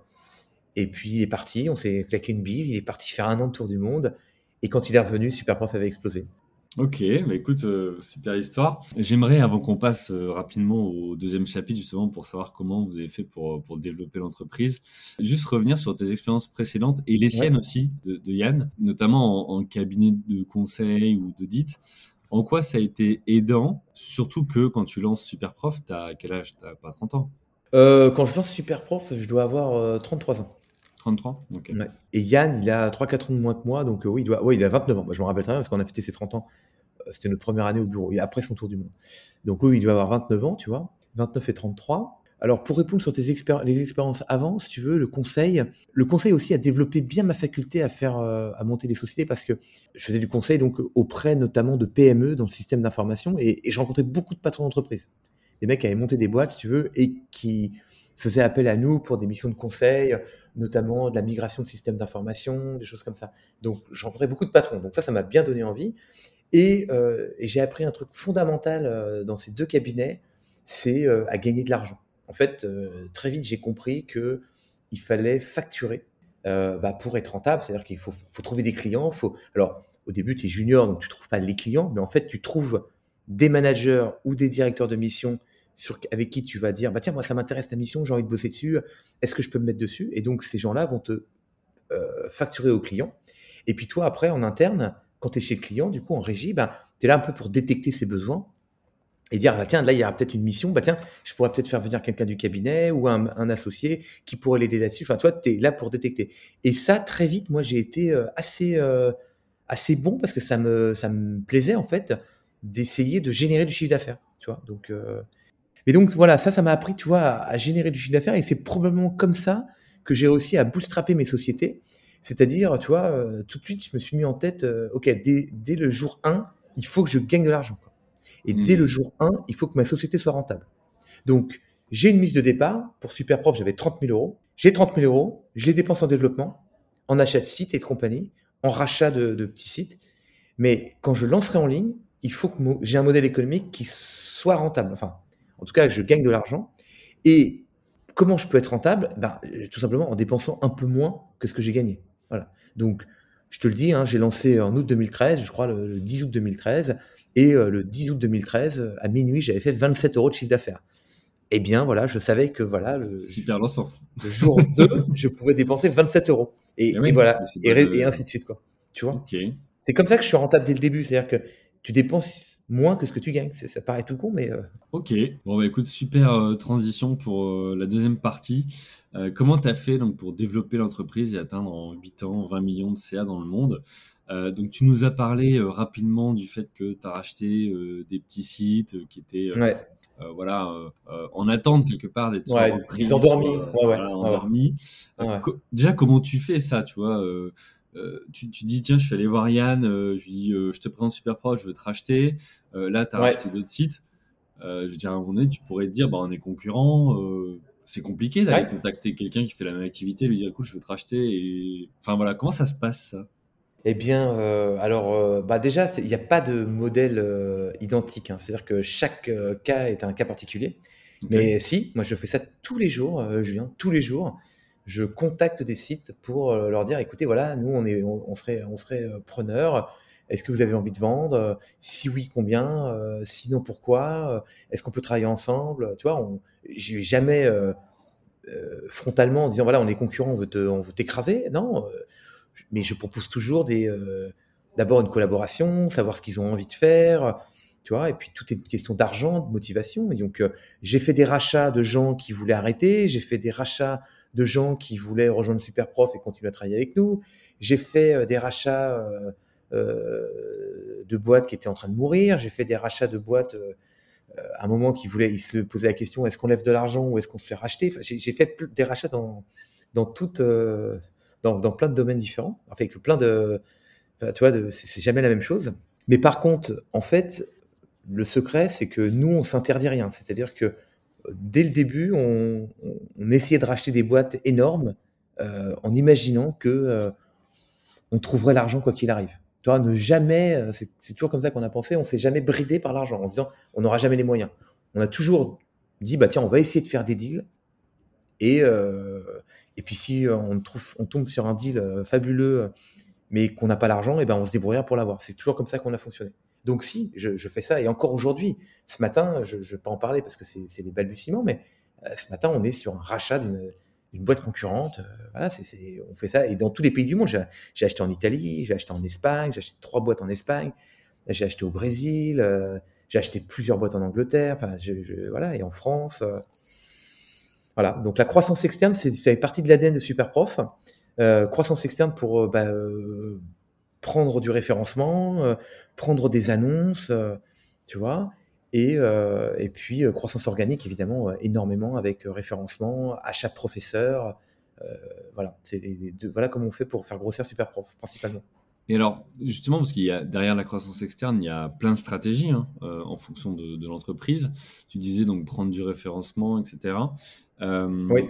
[SPEAKER 1] Et puis il est parti, on s'est claqué une bise, il est parti faire un an de tour du monde. Et quand il est revenu, Superprof avait explosé.
[SPEAKER 2] Ok, bah écoute, euh, super histoire. J'aimerais, avant qu'on passe euh, rapidement au deuxième chapitre, justement, pour savoir comment vous avez fait pour, pour développer l'entreprise, juste revenir sur tes expériences précédentes et les siennes aussi de, de, Yann, notamment en, en, cabinet de conseil ou d'audit. En quoi ça a été aidant, surtout que quand tu lances Superprof, tu as quel âge? Tu pas 30 ans?
[SPEAKER 1] Euh, Quand je lance Superprof, je dois avoir 33 ans.
[SPEAKER 2] 33
[SPEAKER 1] ouais. Et Yann, il a 3-4 ans de moins que moi, donc euh, oui, il, a 29 ans. Moi, je me rappelle très bien parce qu'on a fêté ses 30 ans. Euh, c'était notre première année au bureau, et après son tour du monde. Donc oui, il doit avoir 29 ans, tu vois. 29 et 33. Alors pour répondre sur tes expéri les expériences avant, si tu veux, le conseil, le conseil aussi a développé bien ma faculté à faire, euh, à monter des sociétés parce que je faisais du conseil donc auprès notamment de PME dans le système d'information et, et je rencontrais beaucoup de patrons d'entreprise, des mecs qui avaient monté des boîtes, si tu veux, et qui faisait appel à nous pour des missions de conseil, notamment de la migration de systèmes d'information, des choses comme ça. Donc, j'ai rencontré beaucoup de patrons. Donc ça, ça m'a bien donné envie. Et, euh, j'ai appris un truc fondamental euh, dans ces deux cabinets, c'est euh, à gagner de l'argent. En fait, très vite, j'ai compris que il fallait facturer bah, pour être rentable. C'est-à-dire qu'il faut, trouver des clients. Faut... Alors, au début, tu es junior, donc tu trouves pas les clients, mais en fait, tu trouves des managers ou des directeurs de mission avec qui tu vas dire bah tiens moi ça m'intéresse ta mission j'ai envie de bosser dessus est-ce que je peux me mettre dessus? Et donc ces gens-là vont te euh, facturer au client. Et puis toi après en interne quand tu es chez le client du coup en régie bah, tu es là un peu pour détecter ses besoins et dire bah tiens là il y aura peut-être une mission bah tiens je pourrais peut-être faire venir quelqu'un du cabinet ou un, associé qui pourrait l'aider là-dessus. Enfin toi tu es là pour détecter. Et ça très vite moi j'ai été euh, assez euh, assez bon parce que ça me ça me plaisait en fait d'essayer de générer du chiffre d'affaires tu vois? Donc mais donc voilà, ça, ça m'a appris, tu vois, à, à générer du chiffre d'affaires et c'est probablement comme ça que j'ai réussi à bootstrapper mes sociétés. C'est-à-dire, tu vois, euh, tout de suite, je me suis mis en tête, euh, ok, dès, dès, le jour 1, il faut que je gagne de l'argent. Et mmh. dès le jour 1, il faut que ma société soit rentable. Donc, j'ai une mise de départ. Pour Superprof, j'avais 30 000 euros. J'ai 30 000 euros, je les dépense en développement, en achat de sites et de compagnie, en rachat de, de petits sites. Mais quand je lancerai en ligne, il faut que j'ai un modèle économique qui soit rentable. Enfin, en tout cas, je gagne de l'argent. Et comment je peux être rentable? Ben, Tout simplement en dépensant un peu moins que ce que j'ai gagné. Voilà. Donc, je te le dis, hein, j'ai lancé en août 2013, je crois le, 10 août 2013, et euh, le 10 août 2013, à minuit, j'avais fait 27 euros de chiffre d'affaires. Eh bien, voilà, je savais que voilà, le,
[SPEAKER 2] Super lancement.
[SPEAKER 1] le jour 2, je pouvais dépenser 27 euros. Et, et, oui, et voilà, et, de... et, ainsi de suite. Quoi. Tu vois?
[SPEAKER 2] Okay.
[SPEAKER 1] C'est comme ça que je suis rentable dès le début. C'est-à-dire que tu dépenses moins que ce que tu gagnes. Ça paraît tout con, mais. Euh...
[SPEAKER 2] Ok. Bon, bah écoute, super euh, transition pour euh, la deuxième partie. Comment tu as fait donc, pour développer l'entreprise et atteindre en 8 ans 20 millions de CA dans le monde? Donc tu nous as parlé rapidement du fait que tu as racheté des petits sites qui étaient voilà en attente quelque part d'être
[SPEAKER 1] ouais, endormis.
[SPEAKER 2] endormis. déjà comment tu fais ça, tu vois tu, tu, dis tiens je suis allé voir Yann, je lui dis je te présente Superpro, je veux te racheter. là tu as racheté d'autres sites. je veux dire à un moment donné tu pourrais te dire bah on est concurrents c'est compliqué d'aller contacter quelqu'un qui fait la même activité, lui dire écoute, je veux te racheter. Et... Enfin voilà, comment ça se passe ça?
[SPEAKER 1] Eh bien, euh, alors, euh, bah déjà, il n'y a pas de modèle euh, identique. Hein. C'est-à-dire que chaque cas est un cas particulier. Mais si, moi, je fais ça tous les jours, Julien, tous les jours. Je contacte des sites pour leur dire, écoutez, voilà, nous, on, est, on, serait, on serait preneur. Est-ce que vous avez envie de vendre? Si oui, combien? Sinon, pourquoi? Est-ce qu'on peut travailler ensemble? Tu vois, on, j'ai jamais frontalement en disant voilà, on est concurrent, on veut on veut t'écraser. Non, mais je propose toujours des, d'abord une collaboration, savoir ce qu'ils ont envie de faire, tu vois, et puis tout est une question d'argent, de motivation. Et donc, j'ai fait des rachats de gens qui voulaient arrêter, j'ai fait des rachats de gens qui voulaient rejoindre Superprof et continuer à travailler avec nous, j'ai fait des rachats de boîtes qui étaient en train de mourir, j'ai fait des rachats de boîtes à un moment qui voulait, il se posait la question est-ce qu'on lève de l'argent ou est-ce qu'on se fait racheter? J'ai fait des rachats dans, dans, dans, plein de domaines différents, avec plein de. Tu vois, c'est jamais la même chose. Mais par contre, en fait, le secret, c'est que nous, on s'interdit rien. C'est-à-dire que dès le début, on, essayait de racheter des boîtes énormes euh, en imaginant que euh, on trouverait l'argent quoi qu'il arrive. Ne jamais, euh, c'est toujours comme ça qu'on a pensé, on s'est jamais bridé par l'argent en se disant on n'aura jamais les moyens. On a toujours dit bah tiens, on va essayer de faire des deals et puis si on tombe sur un deal fabuleux mais qu'on n'a pas l'argent, et ben on se débrouillera pour l'avoir. C'est toujours comme ça qu'on a fonctionné. Donc si, je, fais ça et encore aujourd'hui, ce matin, je ne vais pas en parler parce que c'est les balbutiements, mais ce matin on est sur un rachat d'une une boîte concurrente. Euh, voilà, on fait ça. Et dans tous les pays du monde, j'ai, acheté en Italie, j'ai acheté en Espagne, j'ai acheté trois boîtes en Espagne, j'ai acheté au Brésil, euh, j'ai acheté plusieurs boîtes en Angleterre, enfin, voilà, et en France. Euh. voilà. Donc la croissance externe, c'est, ça fait partie de l'ADN de Superprof. Euh, croissance externe pour bah, prendre du référencement, prendre des annonces, tu vois. Et, et puis, croissance organique, évidemment, énormément avec référencement, achat de professeurs. voilà, c'est voilà comment on fait pour faire grossir Superprof, principalement.
[SPEAKER 2] Et alors, justement, parce qu'il y a derrière la croissance externe, il y a plein de stratégies hein, en fonction de, de l'entreprise. Tu disais donc prendre du référencement, etc.
[SPEAKER 1] oui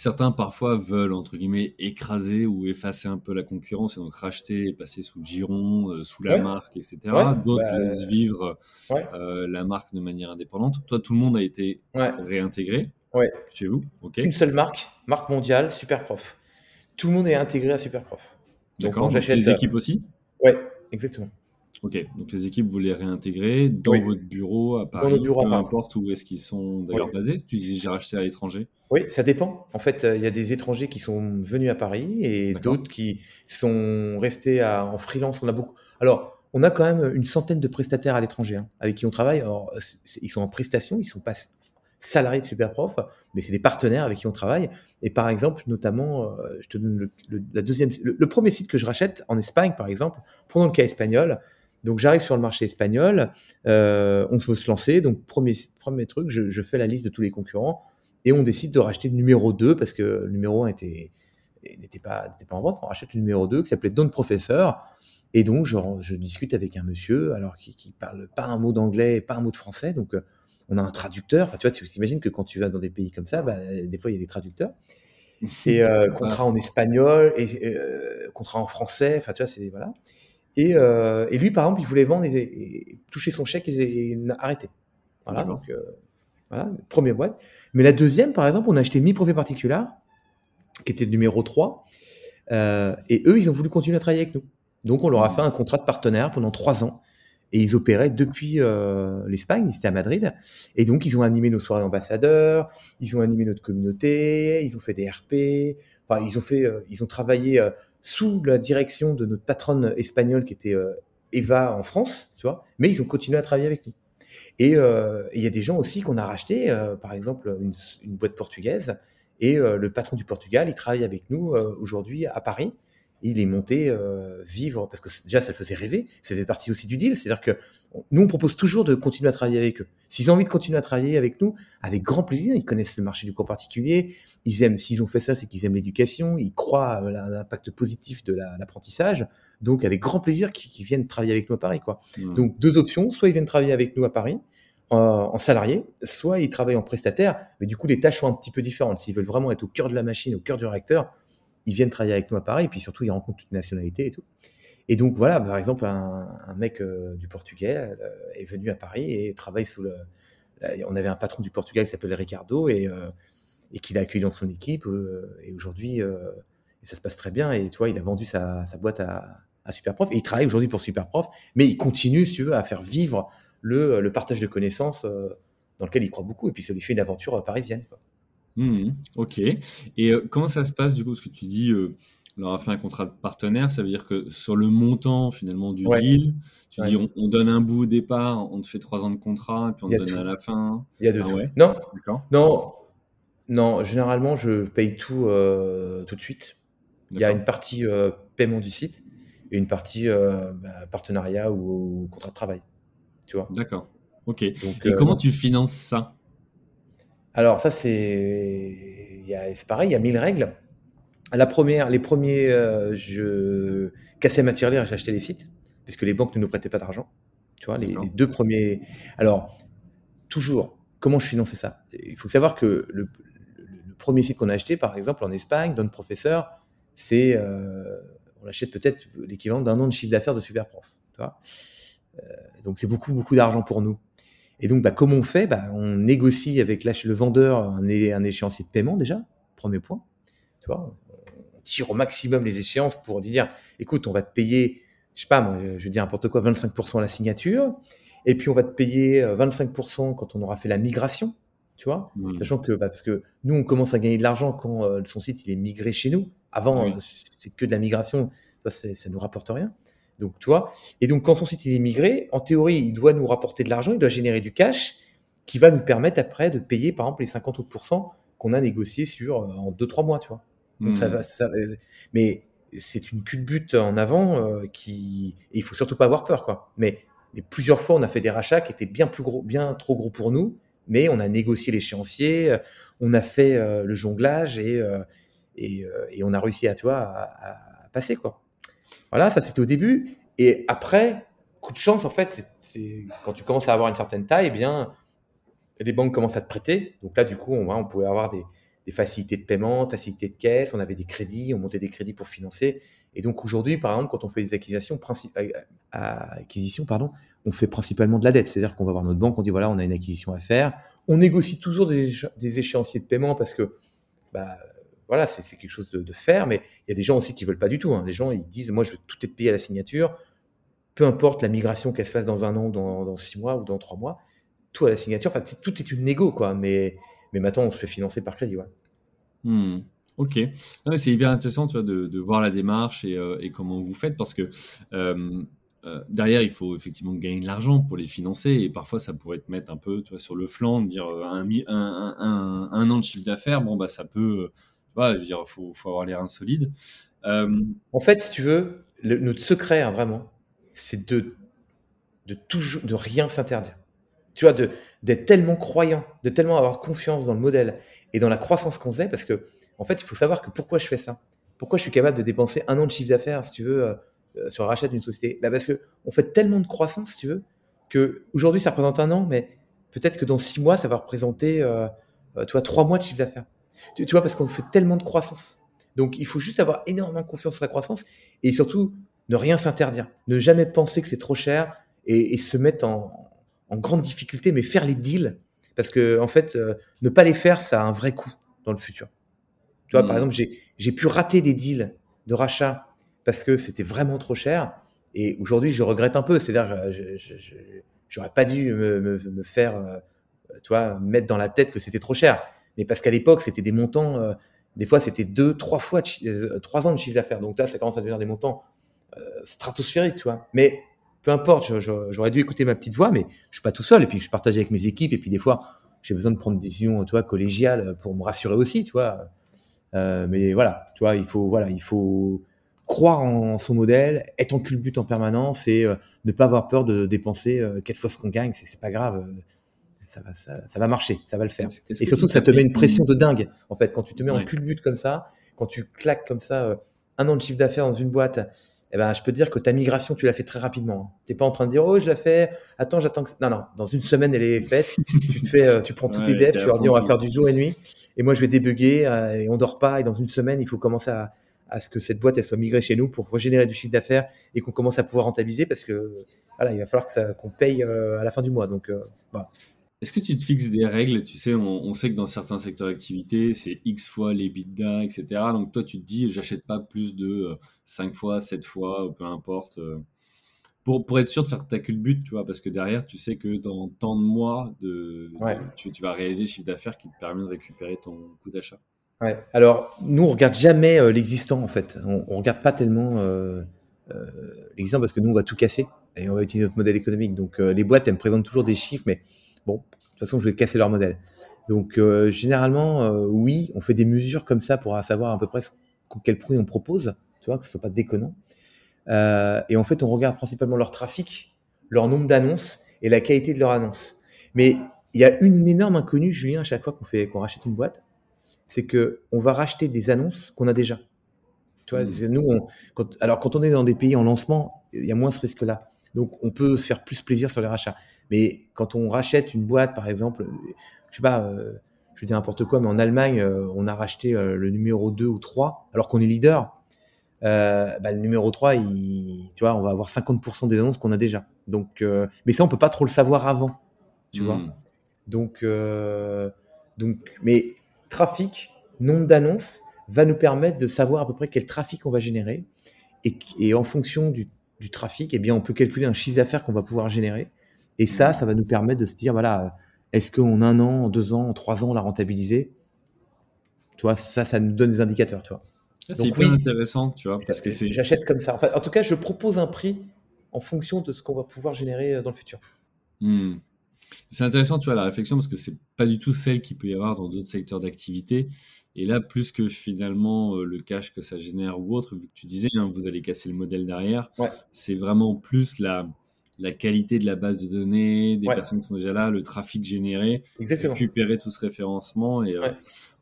[SPEAKER 2] certains parfois veulent entre guillemets écraser ou effacer un peu la concurrence et donc racheter et passer sous le giron, euh, sous la marque, etc. D'autres bah, laissent vivre euh, la marque de manière indépendante. Toi, tout le monde a été réintégré chez vous. ok
[SPEAKER 1] Une seule marque, marque mondiale, Superprof. Tout le monde est intégré à Superprof.
[SPEAKER 2] D'accord. J'achète les équipes aussi.
[SPEAKER 1] Ouais, exactement.
[SPEAKER 2] Ok, donc les équipes, vous les réintégrez dans votre bureau à Paris, dans peu importe où est-ce qu'ils sont d'ailleurs basés. Tu disais j'ai racheté à l'étranger?
[SPEAKER 1] Oui, ça dépend. En fait, euh, il y a des étrangers qui sont venus à Paris et d'autres qui sont restés en freelance. On a beaucoup. Alors, on a quand même une centaine de prestataires à l'étranger hein, avec qui on travaille. Alors, ils sont en prestation, ils sont pas salariés de Superprof, mais c'est des partenaires avec qui on travaille. Et par exemple, notamment, euh, je te donne le, la deuxième, le, premier site que je rachète en Espagne, par exemple, prenons le cas espagnol. Donc j'arrive sur le marché espagnol, euh, on veut se lancer, donc premier, premier truc, je, fais la liste de tous les concurrents et on décide de racheter le numéro 2 parce que le numéro 1 était, n'était pas, pas en vente, on rachète le numéro 2 qui s'appelait Don Professeur. Et donc je, je, discute avec un monsieur alors qui, qui parle pas un mot d'anglais, pas un mot de français, donc euh, on a un traducteur. Enfin, tu vois, tu t'imagines que quand tu vas dans des pays comme ça, bah, des fois il y a des traducteurs. Et euh, contrat en espagnol et euh, contrat en français. Enfin, tu vois, c'est voilà. Euh, et, lui, par exemple, il voulait vendre et, toucher son chèque et, arrêter. Voilà, donc euh, voilà, première boîte. Mais la deuxième, par exemple, on a acheté Mi Profit Particular, qui était le numéro 3. Euh, et eux, ils ont voulu continuer à travailler avec nous. Donc, on leur a mmh. fait un contrat de partenaire pendant trois ans. Et ils opéraient depuis l'Espagne, ils étaient à Madrid. Et donc, ils ont animé nos soirées ambassadeurs, ils ont animé notre communauté, ils ont fait des RP. Enfin, ils ont fait, ils ont travaillé sous la direction de notre patronne espagnole qui était euh, Eva en France, tu vois, mais ils ont continué à travailler avec nous. Et euh, il y a des gens aussi qu'on a racheté, euh, par exemple une, boîte portugaise, et le patron du Portugal, il travaille avec nous aujourd'hui à Paris, il est monté euh, vivre, parce que déjà, ça le faisait rêver, ça fait partie aussi du deal, c'est-à-dire que nous, on propose toujours de continuer à travailler avec eux. S'ils ont envie de continuer à travailler avec nous, avec grand plaisir, ils connaissent le marché du cours particulier, ils aiment, s'ils ont fait ça, c'est qu'ils aiment l'éducation, ils croient à l'impact positif de l'apprentissage, donc avec grand plaisir qu'ils viennent travailler avec nous à Paris. Quoi. Mmh. Donc deux options, soit ils viennent travailler avec nous à Paris, en salarié, soit ils travaillent en prestataire, mais du coup les tâches sont un petit peu différentes. S'ils veulent vraiment être au cœur de la machine, au cœur du réacteur, ils viennent travailler avec nous à Paris, et puis surtout, ils rencontrent toute nationalité et tout. Et donc, voilà, par exemple, un, mec euh, du Portugal euh, est venu à Paris et travaille sous le. on avait un patron du Portugal qui s'appelle Ricardo et, euh, et qui l'a accueilli dans son équipe. et aujourd'hui, ça se passe très bien. Et tu vois, il a vendu sa, boîte à, à Superprof et il travaille aujourd'hui pour Superprof, mais il continue, si tu veux, à faire vivre le, partage de connaissances dans lequel il croit beaucoup. Et puis, ça lui fait une aventure parisienne. Quoi.
[SPEAKER 2] Mmh ok. Et euh, comment ça se passe du coup? Ce que tu dis, euh, on leur a fait un contrat de partenaire, ça veut dire que sur le montant finalement du deal, tu dis on, donne un bout au départ, on te fait trois ans de contrat, et puis on te donne à la fin.
[SPEAKER 1] Il y a de ah tout. Non, non, non. Généralement, je paye tout euh, tout de suite. Il y a une partie paiement du site et une partie bah, partenariat ou, contrat de travail. Tu vois?
[SPEAKER 2] D'accord. Ok. et comment tu finances ça?
[SPEAKER 1] Alors ça c'est pareil, il y a mille règles. La première, les premiers, euh, je cassais ma tirelire et j'achetais les sites, puisque les banques ne nous prêtaient pas d'argent. Tu vois, les, deux premiers. Alors, toujours, comment je finançais ça? Il faut savoir que le, premier site qu'on a acheté, par exemple, en Espagne, Don Professeur, c'est, euh, on achète peut-être l'équivalent d'un an de chiffre d'affaires de Superprof. Tu vois? Euh, donc c'est beaucoup, beaucoup d'argent pour nous. Et donc, bah, comment on fait? Bah, On négocie avec le vendeur un, un, échéancier de paiement déjà, premier point. Tu vois, on tire au maximum les échéances pour dire, écoute, on va te payer, je sais pas, moi, je veux dire n'importe quoi, 25% à la signature, et puis on va te payer 25% euh, quand on aura fait la migration, tu vois, sachant que, bah, parce que nous, on commence à gagner de l'argent quand euh, son site il est migré chez nous. Avant, euh, c'est que de la migration, ça, ça nous rapporte rien. Donc, tu vois. Et donc, quand son site est migré, en théorie, il doit nous rapporter de l'argent, il doit générer du cash qui va nous permettre après de payer, par exemple, les 50 autres qu'on a négocié sur euh, en 2-3 mois, tu vois. Donc, ça hmm. va, ça, mais c'est une culbute en avant euh, qui, et il faut surtout pas avoir peur, quoi. Mais, mais, plusieurs fois, on a fait des rachats qui étaient bien plus gros, bien trop gros pour nous, mais on a négocié l'échéancier, euh, on a fait le jonglage et, et, et, on a réussi à, à passer, quoi. Voilà, ça c'était au début. Et après, coup de chance, en fait, quand tu commences à avoir une certaine taille, eh bien, les banques commencent à te prêter. Donc là, du coup, on, on pouvait avoir des, facilités de paiement, facilités de caisse, on avait des crédits, on montait des crédits pour financer. Et donc aujourd'hui, par exemple, quand on fait des acquisitions, acquisitions pardon, on fait principalement de la dette. C'est-à-dire qu'on va voir notre banque, on dit voilà, on a une acquisition à faire. On négocie toujours des, des échéanciers de paiement parce que bah, voilà, c'est quelque chose de, faire, mais il y a des gens aussi qui veulent pas du tout. Hein. Les gens, ils disent, moi, je veux tout être payé à la signature, peu importe la migration qu'elle se fasse dans un an, dans, dans six mois ou dans trois mois, tout à la signature. Enfin, tout est une négo, quoi. Mais, mais maintenant, on se fait financer par crédit, ouais.
[SPEAKER 2] Hmm. Ok, c'est hyper intéressant tu vois, de, voir la démarche et, euh, comment vous faites parce que euh, euh, derrière, il faut effectivement gagner de l'argent pour les financer et parfois ça pourrait te mettre un peu tu vois, sur le flanc, dire un, un, un, an de chiffre d'affaires, bon, bah, ça peut je veux dire, faut, avoir l'air insolide.
[SPEAKER 1] Euh, en fait, si tu veux, notre secret, hein, vraiment, c'est de, de toujours, de rien s'interdire. Tu vois, d'être tellement croyant, de tellement avoir confiance dans le modèle et dans la croissance qu'on faisait, parce que, en fait, il faut savoir que pourquoi je fais ça? Pourquoi je suis capable de dépenser un an de chiffre d'affaires, si tu veux, euh, euh, sur le rachat d'une société? Bah Parce qu'on fait tellement de croissance, si tu veux, que aujourd'hui ça représente un an, mais peut-être que dans six mois, ça va représenter, tu vois, trois mois de chiffre d'affaires. Tu, vois, parce qu'on fait tellement de croissance. Donc, il faut juste avoir énormément confiance en sa croissance et surtout ne rien s'interdire. Ne jamais penser que c'est trop cher et, se mettre en, grande difficulté, mais faire les deals. Parce que, en fait, euh, ne pas les faire, ça a un vrai coût dans le futur. Tu vois, par mmh. exemple, j'ai pu rater des deals de rachat parce que c'était vraiment trop cher. Et aujourd'hui, je regrette un peu. C'est-à-dire, je n'aurais pas dû me, me faire, euh, tu vois, mettre dans la tête que c'était trop cher mais parce qu'à l'époque, c'était des montants, euh, des fois, c'était deux, trois fois, euh, trois ans de chiffre d'affaires. Donc là, ça commence à devenir des montants euh, stratosphériques, tu vois. Mais peu importe, j'aurais dû écouter ma petite voix, mais je suis pas tout seul. Et puis, je partage avec mes équipes. Et puis, des fois, j'ai besoin de prendre des décisions, tu vois, collégiales pour me rassurer aussi, tu vois. mais voilà, tu vois, il faut, voilà, il faut croire en son modèle, être en culbute en permanence et ne pas avoir peur de dépenser quatre fois ce qu'on gagne. C'est pas grave ça va, ça, va marcher, ça va le faire. Et surtout, ça te met une pression de dingue. En fait, quand tu te mets en culbute comme ça, quand tu claques comme ça euh, un an de chiffre d'affaires dans une boîte, eh ben, je peux te dire que ta migration, tu l'as fait très rapidement. Tu n'es pas en train de dire, oh, je la fais, attends, j'attends que. Non, non, dans une semaine, elle est faite. tu te fais, euh, tu prends tous tes devs, tu leur dis, on va faire du jour et nuit. Et moi, je vais débugger euh, et on dort pas. Et dans une semaine, il faut commencer à, à ce que cette boîte, elle soit migrée chez nous pour régénérer du chiffre d'affaires et qu'on commence à pouvoir rentabiliser parce que, voilà, il va falloir qu'on paye à la fin du mois. Donc, voilà.
[SPEAKER 2] Est-ce que tu te fixes des règles Tu sais, on, sait que dans certains secteurs d'activité, c'est X fois les bidas, etc. Donc toi, tu te dis, j'achète pas plus de 5 euh, fois, 7 fois, peu importe. Euh, pour, pour être sûr de faire ta culbute, tu vois, parce que derrière, tu sais que dans tant de mois, de, tu, vas réaliser le chiffre d'affaires qui te permet de récupérer ton coût d'achat.
[SPEAKER 1] Ouais. Alors, nous, on regarde jamais euh, l'existant, en fait. On, on regarde pas tellement l'existant parce que nous, on va tout casser et on va utiliser notre modèle économique. Donc, les boîtes, elles me présentent toujours des chiffres, mais toute façon, je vais casser leur modèle. Donc, euh, généralement, euh, oui, on fait des mesures comme ça pour savoir à peu près quel prix on propose, tu vois, que ce soit pas déconnant. Euh, et en fait, on regarde principalement leur trafic, leur nombre d'annonces et la qualité de leur annonce. Mais il y a une énorme inconnue, Julien, à chaque fois qu'on fait, qu'on rachète une boîte, c'est que on va racheter des annonces qu'on a déjà. Tu vois, mmh. nous, alors quand on est dans des pays en lancement, il y a moins ce risque-là. Donc, on peut se faire plus plaisir sur les rachats. Mais quand on rachète une boîte, par exemple, je sais pas, euh, je dis n'importe quoi, mais en Allemagne, euh, on a racheté euh, le numéro 2 ou 3, alors qu'on est leader. Bah, le numéro 3, il, tu vois, on va avoir 50% des annonces qu'on a déjà. Donc, mais ça, on peut pas trop le savoir avant, tu vois. Hmm. Donc, donc, mais trafic, nombre d'annonces, va nous permettre de savoir à peu près quel trafic on va générer. Et, et en fonction du, du trafic, eh bien, on peut calculer un chiffre d'affaires qu'on va pouvoir générer. Et ça, ça va nous permettre de se dire, voilà, est-ce qu'en un an, en deux ans, en trois ans, on l'a rentabilisé? Tu vois, ça, ça nous donne des indicateurs, tu vois.
[SPEAKER 2] C'est hyper intéressant, tu vois, parce que c'est.
[SPEAKER 1] J'achète comme ça. en tout cas, je propose un prix en fonction de ce qu'on va pouvoir générer euh, dans le futur.
[SPEAKER 2] Hmm. C'est intéressant, tu vois, la réflexion, parce que c'est pas du tout celle qu'il peut y avoir dans d'autres secteurs d'activité. Et là, plus que finalement euh, le cash que ça génère ou autre, vu que tu disais, hein, vous allez casser le modèle derrière, c'est vraiment plus la, la qualité de la base de données, des personnes qui sont déjà là, le trafic généré,
[SPEAKER 1] Exactement.
[SPEAKER 2] récupérer tout ce référencement. Et, euh,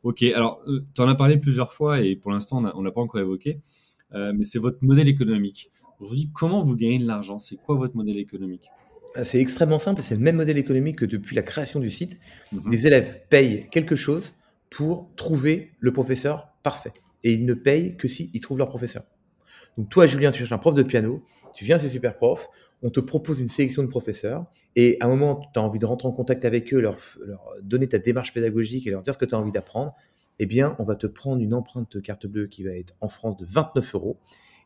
[SPEAKER 2] Ok, alors euh, tu en as parlé plusieurs fois et pour l'instant on n'a pas encore évoqué, euh, mais c'est votre modèle économique. Aujourd'hui, comment vous gagnez de l'argent? C'est quoi votre modèle économique?
[SPEAKER 1] C'est extrêmement simple, c'est le même modèle économique que depuis la création du site. Mhm. Les élèves payent quelque chose pour trouver le professeur parfait. Et ils ne payent que s'ils trouvent leur professeur. Donc toi, Julien, tu cherches un prof de piano, tu viens, c'est super prof, on te propose une sélection de professeurs et à un moment, tu as envie de rentrer en contact avec eux, leur, donner ta démarche pédagogique et leur dire ce que tu as envie d'apprendre, eh bien, on va te prendre une empreinte carte bleue qui va être en France de 29 euros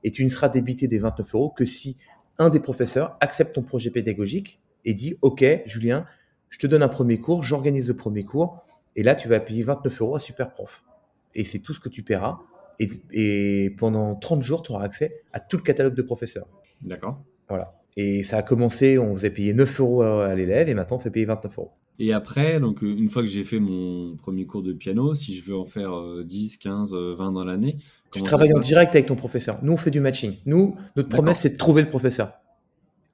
[SPEAKER 1] et tu ne seras débité des 29 euros que si un des professeurs accepte ton projet pédagogique et dit OK, Julien, je te donne un premier cours, j'organise le premier cours et là, tu vas payer 29 euros à super prof. Et c'est tout ce que tu paieras. Et, et pendant 30 jours, tu auras accès à tout le catalogue de professeurs.
[SPEAKER 2] D'accord.
[SPEAKER 1] Voilà. Et ça a commencé, on faisait payer 9 euros à l'élève et maintenant on fait payer 29 euros.
[SPEAKER 2] Et après, donc une fois que j'ai fait mon premier cours de piano, si je veux en faire 10, 15, 20 dans l'année,
[SPEAKER 1] tu travailles en direct avec ton professeur. Nous, on fait du matching. Nous, notre promesse, c'est de trouver le professeur.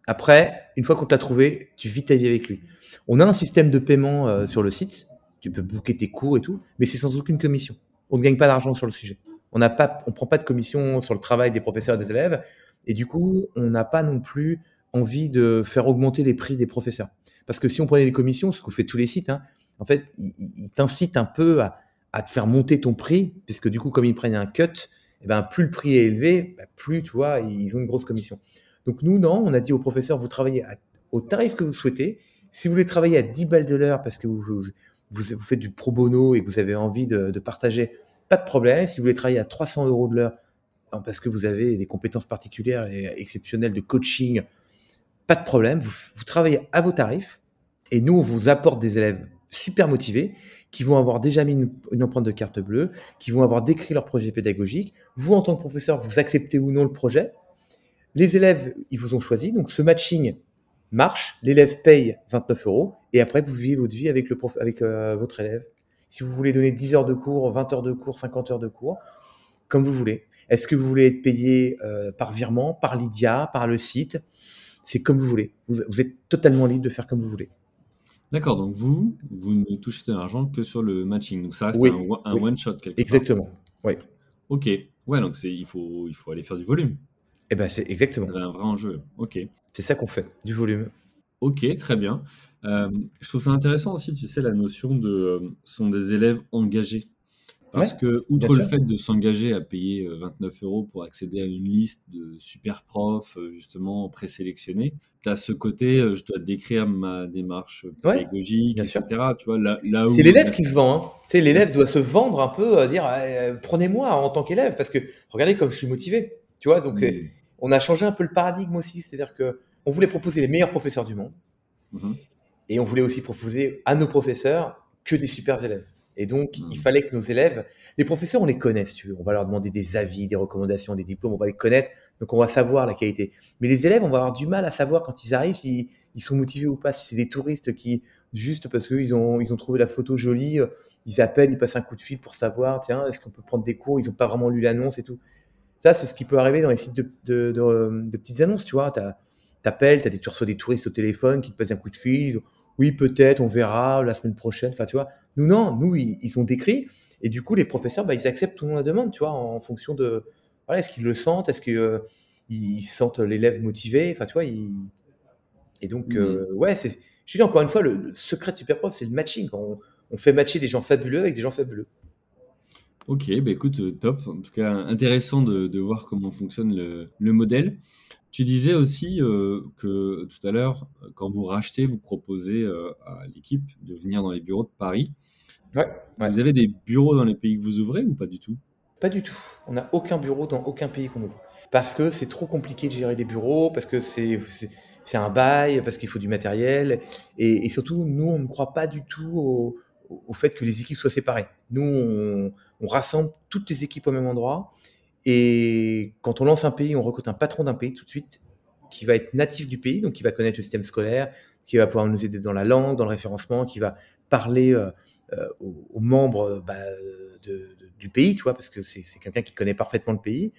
[SPEAKER 1] Après, une fois qu'on t'a trouvé, tu vis ta vie avec lui. On a un système de paiement euh, sur le site. Tu peux booker tes cours et tout, mais c'est sans aucune commission. On ne gagne pas d'argent sur le sujet. On n'a pas, on prend pas de commission sur le travail des professeurs et des élèves. Et du coup, on n'a pas non plus envie de faire augmenter les prix des professeurs. Parce que si on prenait des commissions, ce qu'on fait tous les sites, hein, en fait, ils, t'incitent un peu à, te faire monter ton prix, puisque du coup, comme ils prennent un cut, eh ben, plus le prix est élevé, bah, plus, tu vois, ils ont une grosse commission. Donc nous, non, on a dit aux professeurs, vous travaillez au tarif que vous souhaitez. Si vous voulez travailler à 10 balles de l'heure parce que vous, faites du pro bono et que vous avez envie de partager, pas de problème. Si vous voulez travailler à 300 euros de l'heure, parce que vous avez des compétences particulières et exceptionnelles de coaching, pas de problème. Vous, travaillez à vos tarifs et nous, on vous apporte des élèves super motivés qui vont avoir déjà mis une, empreinte de carte bleue, qui vont avoir décrit leur projet pédagogique. Vous, en tant que professeur, vous acceptez ou non le projet. Les élèves, ils vous ont choisi. Donc, ce matching marche. L'élève paye 29 euros et après, vous vivez votre vie avec, le prof, avec euh, votre élève. Si vous voulez donner 10 heures de cours, 20 heures de cours, 50 heures de cours, comme vous voulez. Est-ce que vous voulez être payé euh, par virement, par Lydia, par le site? C'est comme vous voulez. Vous, vous, êtes totalement libre de faire comme vous voulez.
[SPEAKER 2] D'accord, donc vous, vous ne touchez de l'argent que sur le matching. Donc ça reste un, un one-shot quelque
[SPEAKER 1] Exactement, oui.
[SPEAKER 2] Ok, ouais, donc il faut, il faut aller faire du volume.
[SPEAKER 1] Eh ben, c'est exactement.
[SPEAKER 2] C'est un vrai enjeu, ok.
[SPEAKER 1] C'est ça qu'on fait, du volume.
[SPEAKER 2] Ok, très bien. Euh, je trouve ça intéressant aussi, tu sais, la notion de euh, sont des élèves engagés. Parce que, outre le fait de s'engager à payer 29 euh, euros pour accéder à une liste de super profs, justement présélectionnés, tu as ce côté, je dois décrire ma démarche pédagogique, etc. Tu vois, là, là
[SPEAKER 1] C'est l'élève qui se vend. Hein. Tu sais, l'élève doit se vendre un peu, dire prenez-moi en tant qu'élève, parce que regardez comme je suis motivé. Tu vois, donc on a changé un peu le paradigme aussi. C'est-à-dire que on voulait proposer les meilleurs professeurs du monde. Mmh et on voulait aussi proposer à nos professeurs que des super élèves. Et donc, il mmh. fallait que nos élèves, les professeurs, on les connaît, si tu veux. On va leur demander des avis, des recommandations, des diplômes, on va les connaître. Donc, on va savoir la qualité. Mais les élèves, on va avoir du mal à savoir quand ils arrivent s'ils ils sont motivés ou pas. Si c'est des touristes qui, juste parce qu'ils ont, ils ont trouvé la photo jolie, euh, ils appellent, ils passent un coup de fil pour savoir, tiens, est-ce qu'on peut prendre des cours? Ils n'ont pas vraiment lu l'annonce et tout. Ça, c'est ce qui peut arriver dans les sites de, de, de, petites annonces, tu vois. T'appelles, as des, tu reçois des touristes au téléphone qui te passent un coup de fil oui, peut-être, on verra la semaine prochaine. Enfin, tu vois, nous, non, nous, ils, sont décrits. Et du coup, les professeurs, bah, ils acceptent tout le monde la demande, tu vois, en fonction de, voilà, est-ce qu'ils le sentent, est-ce qu'ils euh, sentent l'élève motivé, enfin, tu vois, et donc, mmh. euh, ouais, c'est, je dis encore une fois, le, secret de Superprof, c'est le matching. On, on, fait matcher des gens fabuleux avec des gens fabuleux.
[SPEAKER 2] Ok, bah écoute, euh, top. En tout cas, intéressant de, voir comment fonctionne le, le modèle. Tu disais aussi euh, que tout à l'heure, quand vous rachetez, vous proposez euh, à l'équipe de venir dans les bureaux de Paris.
[SPEAKER 1] Ouais,
[SPEAKER 2] Vous avez des bureaux dans les pays que vous ouvrez ou pas du tout?
[SPEAKER 1] Pas du tout. On n'a aucun bureau dans aucun pays qu'on ouvre. Parce que c'est trop compliqué de gérer des bureaux, parce que c'est, c'est un bail, parce qu'il faut du matériel. Et, surtout, nous, on ne croit pas du tout au, au, fait que les équipes soient séparées. Nous, on, rassemble toutes les équipes au même endroit. Et quand on lance un pays, on recrute un patron d'un pays tout de suite qui va être natif du pays, donc qui va connaître le système scolaire, qui va pouvoir nous aider dans la langue, dans le référencement, qui va parler euh, euh, aux, membres bah, du pays, tu vois, parce que c'est quelqu'un qui connaît parfaitement le pays.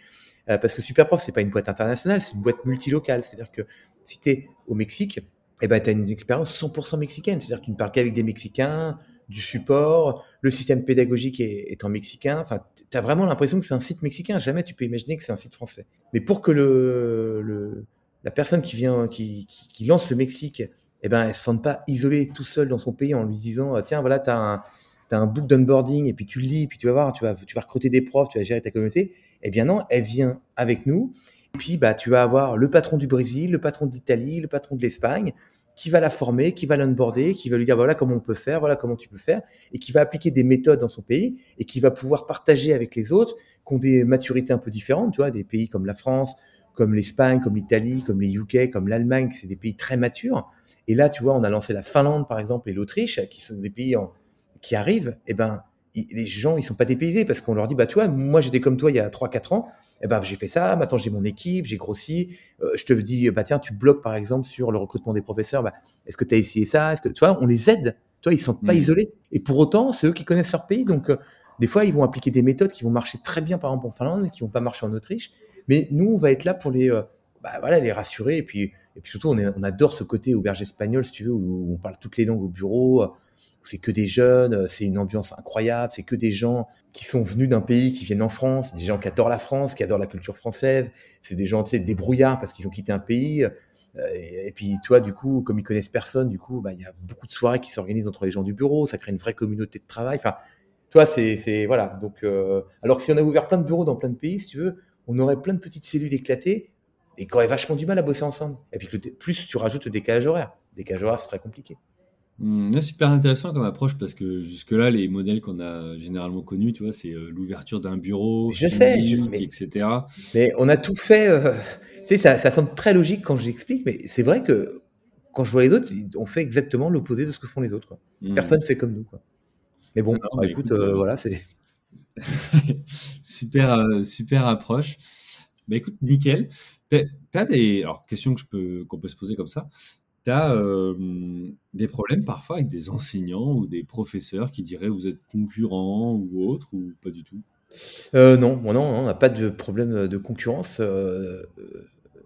[SPEAKER 1] Euh, parce que Superprof, c'est pas une boîte internationale, c'est une boîte multilocale. C'est-à-dire que si tu es au Mexique, eh ben, tu as une expérience 100% mexicaine. C'est-à-dire que tu ne parles qu'avec des Mexicains, du support, le système pédagogique est, en mexicain. Enfin, tu as vraiment l'impression que c'est un site mexicain. Jamais tu peux imaginer que c'est un site français. Mais pour que le, la personne qui vient, qui, lance le Mexique, eh ben, elle se sente pas isolée tout seul dans son pays en lui disant, tiens, voilà, tu as un, un book d'onboarding et puis tu le lis, puis tu vas voir, tu vas, tu vas recruter des profs, tu vas gérer ta communauté. Eh bien non, elle vient avec nous. Et puis, bah, tu vas avoir le patron du Brésil, le patron d'Italie, le patron de l'Espagne qui va la former, qui va l'onboarder, qui va lui dire voilà comment on peut faire, voilà comment tu peux faire, et qui va appliquer des méthodes dans son pays et qui va pouvoir partager avec les autres qui ont des maturités un peu différentes, tu vois, des pays comme la France, comme l'Espagne, comme l'Italie, comme les UK, comme l'Allemagne, c'est des pays très matures. Et là, tu vois, on a lancé la Finlande par exemple et l'Autriche, qui sont des pays qui arrivent. Et eh les gens ils sont pas dépaysés parce qu'on leur dit bah tu vois, moi j'étais comme toi il y a 3-4 ans eh ben, j'ai fait ça, maintenant j'ai mon équipe, j'ai grossi. Euh, je te dis, bah tiens, tu bloques par exemple sur le recrutement des professeurs, bah, est-ce que tu as essayé ça? Est-ce que tu vois, on les aide. Tu vois, ils sont pas mmh. isolés. Et pour autant, c'est eux qui connaissent leur pays. Donc, euh, des fois, ils vont appliquer des méthodes qui vont marcher très bien, par exemple en Finlande, mais qui vont pas marcher en Autriche. Mais nous, on va être là pour les, euh, bah, voilà, les rassurer. Et puis, et puis surtout, on, on adore ce côté auberge espagnol, si tu veux, où on parle toutes les langues au bureau c'est que des jeunes, euh, c'est une ambiance incroyable, c'est que des gens qui sont venus d'un pays, qui viennent en France, des gens qui adorent la France, qui adorent la culture française, c'est des gens, tu sais, débrouillards parce qu'ils ont quitté un pays. Euh, et, puis, tu vois, du coup, comme ils connaissent personne, du coup, bah, il y a beaucoup de soirées qui s'organisent entre les gens du bureau, ça crée une vraie communauté de travail. Enfin, toi, c'est voilà. Donc, euh, alors que si on avait ouvert plein de bureaux dans plein de pays, si tu veux, on aurait plein de petites cellules éclatées et qui auraient vachement du mal à bosser ensemble. Et puis, plus tu rajoutes le décalage horaire. Le décalage horaire, c'est très compliqué.
[SPEAKER 2] Mmh, super intéressant comme approche parce que jusque-là, les modèles qu'on a généralement connus, tu vois, c'est euh, l'ouverture d'un bureau,
[SPEAKER 1] je sais,
[SPEAKER 2] etc.
[SPEAKER 1] Mais on a tout fait. Euh, tu sais, ça, ça, semble très logique quand j'explique, mais c'est vrai que quand je vois les autres, on fait exactement l'opposé de ce que font les autres. Quoi. Mmh. Personne fait comme nous. Quoi. Mais bon, bah, écoute, euh, voilà, c'est.
[SPEAKER 2] super, super approche. Mais écoute, nickel. T'as des alors question que je peux qu'on peut se poser comme ça tu as des problèmes parfois avec des enseignants ou des professeurs qui diraient vous êtes concurrent ou autre ou pas du tout?
[SPEAKER 1] Euh, non, non, on n'a pas de problème de concurrence. Euh,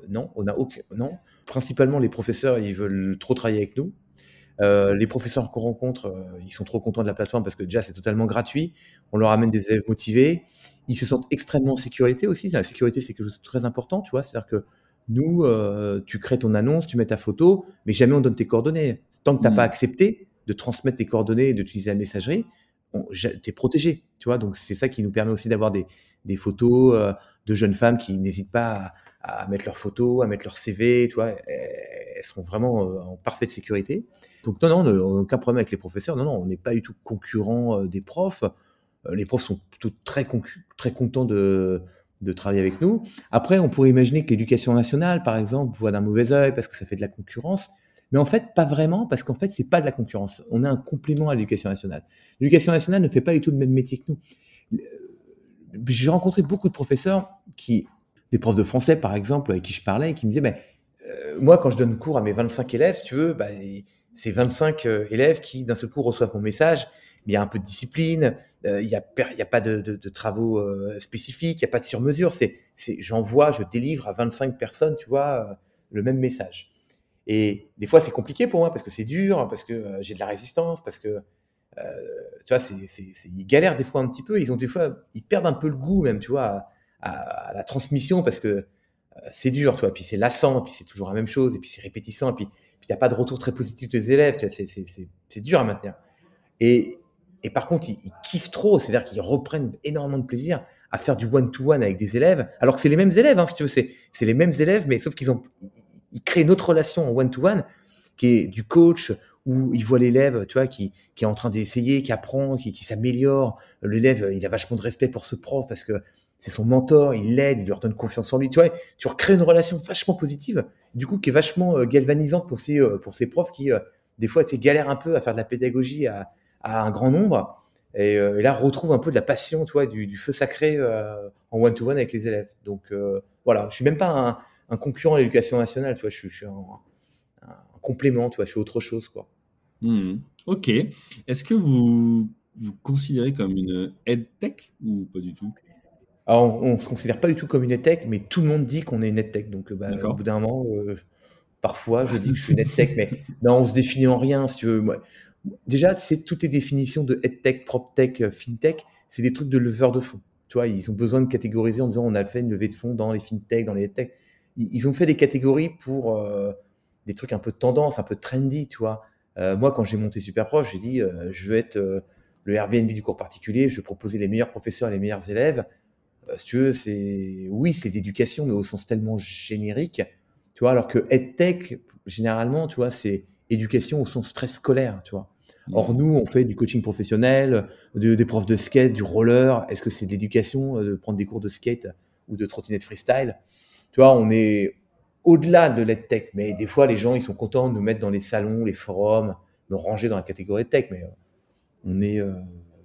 [SPEAKER 1] non, on n'a aucun. Non, principalement les professeurs, ils veulent trop travailler avec nous. Euh, les professeurs qu'on rencontre, euh, ils sont trop contents de la plateforme parce que déjà c'est totalement gratuit. On leur amène des élèves motivés. Ils se sentent extrêmement en sécurité aussi. La sécurité, c'est quelque chose de très important, tu vois. C'est-à-dire que nous, euh, tu crées ton annonce, tu mets ta photo, mais jamais on donne tes coordonnées. Tant que tu n'as mmh. pas accepté de transmettre tes coordonnées et d'utiliser la messagerie, tu es protégé, tu vois. Donc c'est ça qui nous permet aussi d'avoir des, des, photos de jeunes femmes qui n'hésitent pas à, à, mettre leurs photos, à mettre leur CV, tu vois. Elles sont vraiment en parfaite sécurité. Donc non, non, aucun problème avec les professeurs. Non, non, on n'est pas du tout concurrent euh, des profs. Euh, les profs sont plutôt très, très contents de, de travailler avec nous. Après, on pourrait imaginer que l'éducation nationale, par exemple, voit d'un mauvais œil parce que ça fait de la concurrence. Mais en fait, pas vraiment, parce qu'en fait, c'est pas de la concurrence. On est un complément à l'éducation nationale. L'éducation nationale ne fait pas du tout le même métier que nous. Euh, j'ai rencontré beaucoup de professeurs qui, des profs de français par exemple, avec qui je parlais, et qui me disaient, ben, moi, quand je donne cours à mes 25 élèves, tu veux, bah, c'est 25 euh, élèves qui d'un seul coup reçoivent mon message. Il y a un peu de discipline, euh, il n'y a, pas de, travaux euh, spécifiques, il n'y a pas de sur-mesure. C'est, j'envoie, je délivre à 25 personnes, tu vois, le même message. Et des fois, c'est compliqué pour moi parce que c'est dur, parce que j'ai de la résistance, parce que tu vois, ils galèrent des fois un petit peu. Ils ont des fois, ils perdent un peu le goût même, tu vois, à, la transmission parce que c'est dur, tu vois. Puis c'est lassant, puis c'est toujours la même chose, et puis c'est répétissant, et puis puis t'as pas de retour très positif des élèves, c'est dur à maintenir. Et, et par contre, ils, kiffent trop, c'est-à-dire qu'ils reprennent énormément de plaisir à faire du one-to-one avec des élèves, alors que c'est les mêmes élèves, hein, si tu veux, c'est les mêmes élèves, mais sauf qu'ils ont, ils créent une autre relation en one-to-one qui est du coach où ils voient l'élève, tu vois, qui, est en train d'essayer, qui apprend, qui, qui s'améliore. L'élève, il a vachement de respect pour ce prof parce que c'est son mentor, il l'aide, il lui redonne confiance en lui. Tu vois, tu recrées une relation vachement positive, du coup, qui est vachement euh, galvanisante pour ces, euh, pour ces profs qui, euh, des fois, tu galèrent un peu à faire de la pédagogie à, à un grand nombre. Et, là, retrouve un peu de la passion, tu vois, du, du feu sacré en one-to-one avec les élèves. Donc, voilà, je suis même pas un, un concurrent à l'éducation nationale, tu vois, je, je suis un, un, complément, tu vois, je suis autre chose, quoi.
[SPEAKER 2] Mmh. Ok. Est-ce que vous vous considérez comme une EdTech ou pas du tout?
[SPEAKER 1] Alors, on ne se considère pas du tout comme une EdTech, mais tout le monde dit qu'on est une EdTech. Donc, bah, au bout d'un moment, euh, parfois, je dis que je suis une EdTech, mais non, on se définit en rien, si tu veux. Déjà, c'est toutes les définitions de EdTech, PropTech, euh, FinTech, c'est des trucs de leveur de fonds. Tu ils ont besoin de catégoriser en disant on a fait une levée de fonds dans les FinTech, dans les EdTech. Ils ont fait des catégories pour euh, des trucs un peu tendance, un peu trendy, tu vois. moi, quand j'ai monté Superprof, j'ai dit je veux être le Airbnb du cours particulier, je veux proposer les meilleurs professeurs et les meilleurs élèves. Euh, si tu veux, c'est oui, c'est d'éducation, mais au sens tellement générique, tu alors que EdTech, généralement, tu vois, c'est éducation au sens très scolaire, tu. Or, nous, on fait du coaching professionnel, des profs de skate, du roller. Est-ce que c'est d'éducation euh, de prendre des cours de skate ou de trottinette freestyle? Tu vois, on est au-delà de l'EdTech, mais des fois, les gens, ils sont contents de nous mettre dans les salons, les forums, de ranger dans la catégorie tech, mais euh, on est,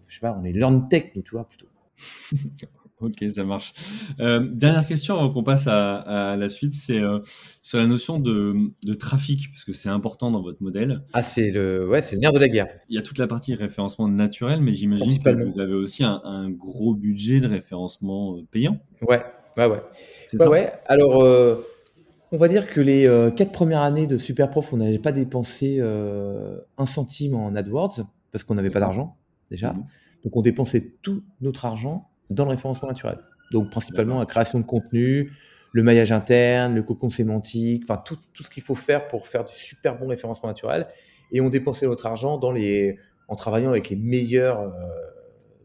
[SPEAKER 1] je sais pas, on est learn tech, tu vois, plutôt.
[SPEAKER 2] Ok, ça marche. Euh, dernière question avant qu'on passe à, la suite, c'est euh, sur la notion de, trafic, parce que c'est important dans votre modèle.
[SPEAKER 1] Ah, c'est le, ouais, c'est le nerf de la guerre.
[SPEAKER 2] Il y a toute la partie référencement naturel, mais j'imagine que vous avez aussi un, gros budget de référencement euh, payant.
[SPEAKER 1] Ouais, ouais, ouais. C'est ça. ouais. Alors, on va dire que les quatre premières années de Superprof, on n'avait pas dépensé un centime en AdWords, parce qu'on n'avait pas d'argent, déjà. Mhm. Donc, on dépensait tout notre argent dans le référencement naturel. Donc principalement la création de contenu, le maillage interne, le cocon sémantique, enfin tout, tout ce qu'il faut faire pour faire du super bon référencement naturel. Et on dépensait notre argent dans les, en travaillant avec les meilleurs euh,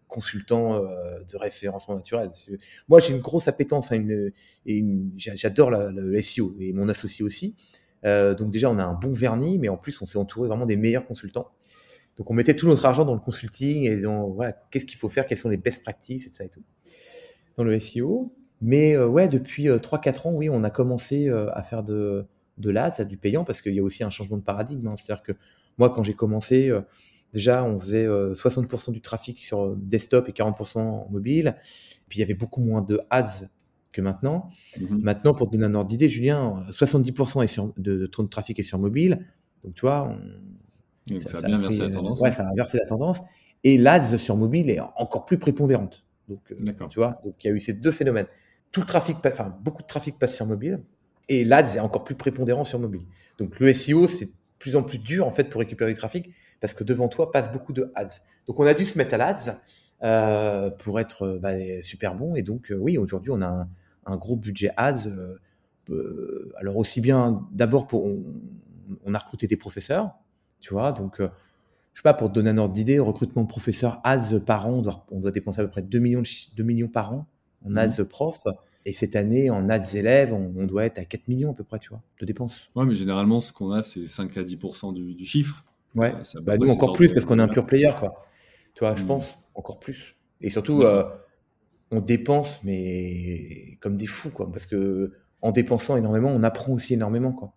[SPEAKER 1] consultants euh, de référencement naturel. Moi, j'ai une grosse appétence, à une, une j'adore le SEO et mon associé aussi. Euh, donc déjà, on a un bon vernis, mais en plus, on s'est entouré vraiment des meilleurs consultants. Donc on mettait tout notre argent dans le consulting et dans voilà, qu'est-ce qu'il faut faire, quelles sont les best practices et tout ça et tout dans le SEO. Mais euh, ouais, depuis 3-4 euh, ans, oui, on a commencé euh, à faire de, de l'AD, ça du payant, parce qu'il y a aussi un changement de paradigme. Hein. C'est-à-dire que moi, quand j'ai commencé, déjà, on faisait 60% du trafic sur desktop et 40% en mobile. Puis il y avait beaucoup moins de ads que maintenant. Mm-hmm. Maintenant, pour te donner un ordre d'idée, Julien, 70% est sur, de, de, de trafic est sur mobile. Donc tu vois, on,
[SPEAKER 2] ça, a bien inversé la tendance.
[SPEAKER 1] Ouais, ça a inversé la tendance. Et l'ADS sur mobile est encore plus prépondérante. Donc, tu vois, donc il y a eu ces deux phénomènes. Tout le trafic, enfin, beaucoup de trafic passe sur mobile et l'ADS est encore plus prépondérant sur mobile. Donc, le SEO, c'est plus en plus dur en fait pour récupérer du trafic parce que devant toi passe beaucoup de ads. Donc on a dû se mettre à l'ads euh, pour être bah, super bon et donc euh, oui aujourd'hui on a un, gros budget ads. Euh, alors aussi bien d'abord pour on, a recruté des professeurs, tu vois donc je sais pas pour te donner un ordre d'idée recrutement de professeurs ads par an on doit, on doit dépenser à peu près 2 millions 2 millions par an en mmh. ads prof et cette année, en ads élèves, on, doit être à 4 millions à peu près, tu vois, de dépenses.
[SPEAKER 2] Ouais, mais généralement, ce qu'on a, c'est 5 à 10 du, du, chiffre.
[SPEAKER 1] Ouais, euh, bah, nous encore plus parce qu'on est un pur player, quoi. Tu vois, je hmm. pense, encore plus. Et surtout, hmm. euh, on dépense, mais comme des fous, quoi. Parce que en dépensant énormément, on apprend aussi énormément, quoi.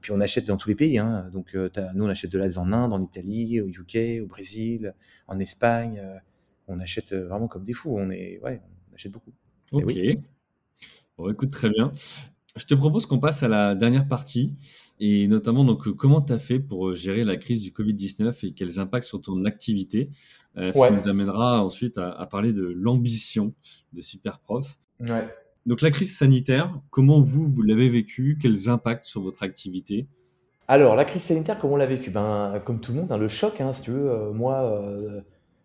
[SPEAKER 1] Puis on achète dans tous les pays. Hein. Donc, euh, nous, on achète de l'ads en Inde, en Italie, au UK, au Brésil, en Espagne. on achète vraiment comme des fous. On, est, ouais, on achète beaucoup.
[SPEAKER 2] Eh ok. Bon, écoute, très bien. Je te propose qu'on passe à la dernière partie et notamment donc comment tu as fait pour gérer la crise du Covid-19 et quels impacts sur ton activité. Euh, ce qui nous amènera ensuite à, parler de l'ambition de Superprof.
[SPEAKER 1] Ouais.
[SPEAKER 2] Donc la crise sanitaire, comment vous, vous l'avez vécu? Quels impacts sur votre activité?
[SPEAKER 1] Alors la crise sanitaire, comment on l'a vécu? Ben, Comme tout le monde, hein, le choc, hein, si tu veux. Euh, moi, euh,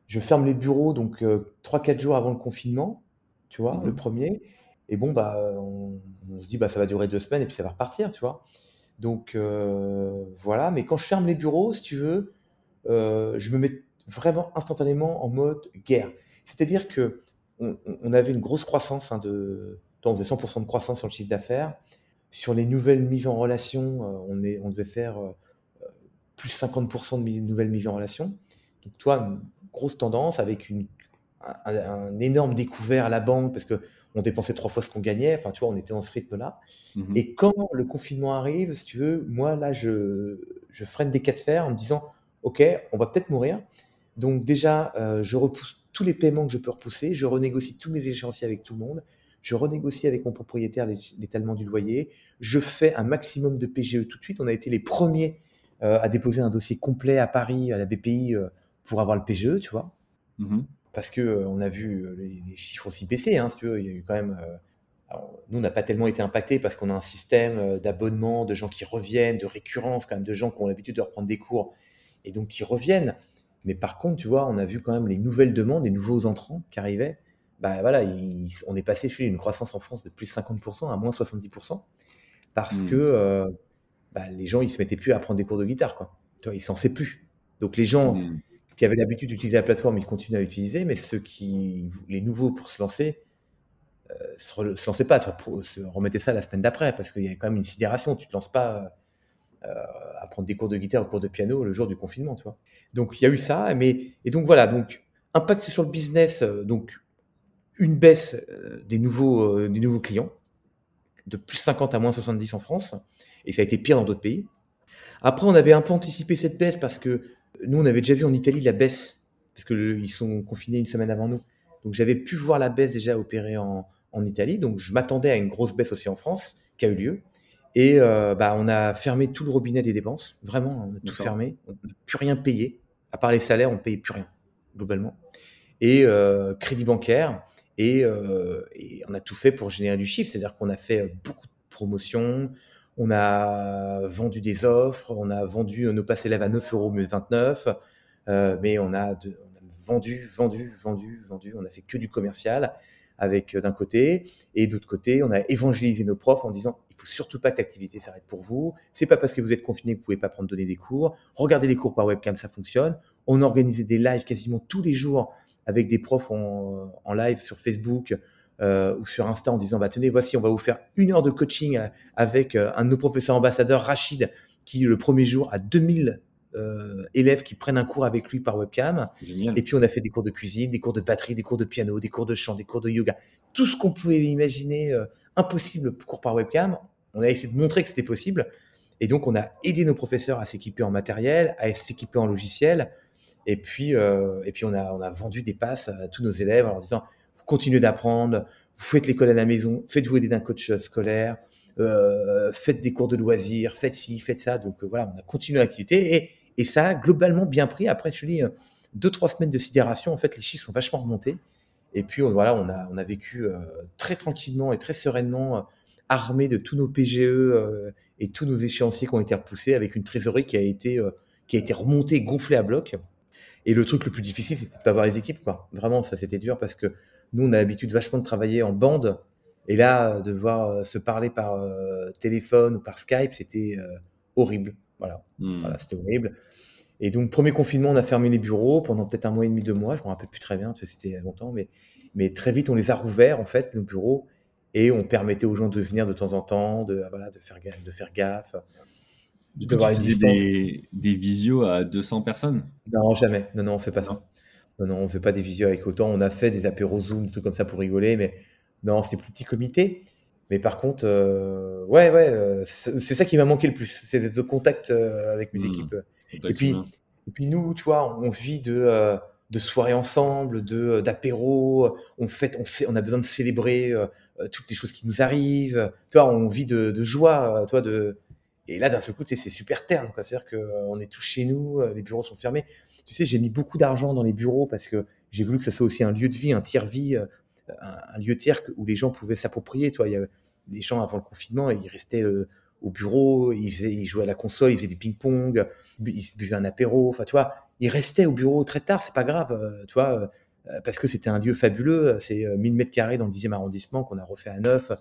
[SPEAKER 1] je ferme les bureaux donc 3-4 jours avant le confinement tu vois, le mmh premier. Et bon, bah, on, se dit, bah, ça va durer deux semaines et puis ça va repartir, tu vois. Donc, voilà. Mais quand je ferme les bureaux, si tu veux, je me mets vraiment instantanément en mode guerre. C'est-à-dire que on, avait une grosse croissance hein, de, on faisait 100% de croissance sur le chiffre d'affaires. Sur les nouvelles mises en relation, on, est, on devait faire plus 50% de nouvelles mises en relation. Donc, toi, une grosse tendance avec une un, énorme découvert à la banque parce que on dépensait trois fois ce qu'on gagnait. Enfin, tu vois, on était dans ce rythme-là. Mmh Et quand le confinement arrive, si tu veux, moi, là, je, je freine des cas de fer en me disant, OK, on va peut-être mourir. Donc déjà, euh, je repousse tous les paiements que je peux repousser. Je renégocie tous mes échéanciers avec tout le monde. Je renégocie avec mon propriétaire l'étalement du loyer. Je fais un maximum de PGE tout de suite. On a été les premiers euh, à déposer un dossier complet à Paris, à la BPI, euh, pour avoir le PGE, tu vois. Mmh parce que euh, on a vu euh, les, chiffres aussi baisser. Hein, si tu veux, il y a eu quand même. Nous, on n'a pas tellement été impacté parce qu'on a un système d'abonnement, de gens qui reviennent, de récurrence, quand même, de gens qui ont l'habitude de reprendre des cours et donc qui reviennent. Mais par contre, tu vois, on a vu quand même les nouvelles demandes, les nouveaux entrants qui arrivaient. Bah voilà, on est passé chez une croissance en France de plus de 50% à moins 70% parce mmh. que bah, les gens ils se mettaient plus à prendre des cours de guitare quoi. Tu vois, ils s'en sait plus. Donc les gens mmh qui avaient l'habitude d'utiliser la plateforme, ils continuent à utiliser, mais ceux qui, les nouveaux pour se lancer, euh, se, se lançaient pas, tu vois, se remettaient ça la semaine d'après, parce qu'il y a quand même une sidération. Tu te lances pas euh, à prendre des cours de guitare ou cours de piano le jour du confinement, tu vois. Donc il y a eu ça, mais et donc voilà, donc impact sur le business, euh, donc une baisse des nouveaux, des nouveaux clients, de plus 50 à moins 70 en France, et ça a été pire dans d'autres pays. Après, on avait un peu anticipé cette baisse parce que nous, on avait déjà vu en Italie la baisse, parce qu'ils sont confinés une semaine avant nous. Donc j'avais pu voir la baisse déjà opérer en, Italie. Donc je m'attendais à une grosse baisse aussi en France, qui a eu lieu. Et euh, bah, on a fermé tout le robinet des dépenses. Vraiment, on a tout fermé. On n'a plus rien payé. À part les salaires, on ne payait plus rien, globalement. Et euh, crédit bancaire. Et, euh, et, on a tout fait pour générer du chiffre. C'est-à-dire qu'on a fait beaucoup de promotions. On a vendu des offres, on a vendu nos passes élèves à 9 euros, mais 29. mais on a, vendu, vendu, vendu, vendu. On a fait que du commercial avec euh, d'un côté et d'autre côté, on a évangélisé nos profs en disant il faut surtout pas que l'activité s'arrête pour vous. C'est pas parce que vous êtes confiné que vous pouvez pas prendre donner des cours. Regardez les cours par webcam, ça fonctionne. On organisait des lives quasiment tous les jours avec des profs en, en live sur Facebook euh, ou sur Insta en disant bah tenez voici on va vous faire une heure de coaching euh, avec un de nos professeurs ambassadeurs Rachid qui le premier jour a 2000 élèves qui prennent un cours avec lui par webcam. Et puis on a fait des cours de cuisine des cours de batterie des cours de piano des cours de chant des cours de yoga. Tout ce qu'on pouvait imaginer impossible cours par webcam. On a essayé de montrer que c'était possible. Et donc on a aidé nos professeurs à s'équiper en matériel à s'équiper en logiciel. Et puis et puis on a on a vendu des passes à tous nos élèves en leur disant continuez d'apprendre, vous faites l'école à la maison, faites-vous aider d'un coach euh, scolaire, euh, faites des cours de loisirs, faites ci, faites ça. Donc euh, voilà, on a continué l'activité. Et, et ça a globalement bien pris. Après, je dis, deux, trois semaines de sidération, en fait, les chiffres sont vachement remontés. Et puis, on, voilà, on a, vécu très tranquillement et très sereinement, armé de tous nos PGE et tous nos échéanciers qui ont été repoussés, avec une trésorerie qui a été, qui a été remontée, gonflée à bloc. Et le truc le plus difficile, c'était de pas avoir les équipes, quoi. Vraiment, ça, c'était dur parce que nous, on a l'habitude vachement de travailler en bande. Et là, de voir se parler par téléphone ou par Skype, c'était horrible. Voilà, hmm. voilà c'était horrible. Et donc, premier confinement, on a fermé les bureaux pendant peut-être un mois et demi, deux mois. Je me rappelle plus très bien, parce que c'était longtemps, mais, mais très vite, on les a rouverts, en fait, nos bureaux, et on permettait aux gens de venir de temps en temps, de, voilà, de, faire, de faire gaffe.
[SPEAKER 2] De voir les des, des visios à 200 personnes?
[SPEAKER 1] Non, jamais. Non, non, on fait pas ça. Non, non, on fait pas des visios avec autant. On a fait des apéros Zoom, des trucs comme ça pour rigoler, mais non, c'était plus petit comité. Mais par contre, euh, ouais, ouais, euh, c'est ça qui m'a manqué le plus, c'est d'être au contact euh, avec mes mmh. équipes. Et puis, et puis nous, tu vois, on vit de, de soirées ensemble, de d'apéros, on fête, on, a besoin de célébrer toutes les choses qui nous arrivent. Tu vois, on vit de, de joie, toi, de. Et là, d'un seul coup, c'est super terne, quoi. C'est-à-dire qu'on est tous chez nous, les bureaux sont fermés. Tu sais, j'ai mis beaucoup d'argent dans les bureaux parce que j'ai voulu que ça soit aussi un lieu de vie, un tiers-vie un, lieu tiers où les gens pouvaient s'approprier. Toi, il y les gens avant le confinement, ils restaient euh, au bureau, ils, jouaient à la console, ils faisaient du ping-pong, ils buvaient un apéro. Enfin, ils restaient au bureau très tard, c'est pas grave, euh, vois, euh, parce que c'était un lieu fabuleux. C'est 1000 mètres carrés dans le 10e arrondissement qu'on a refait à neuf.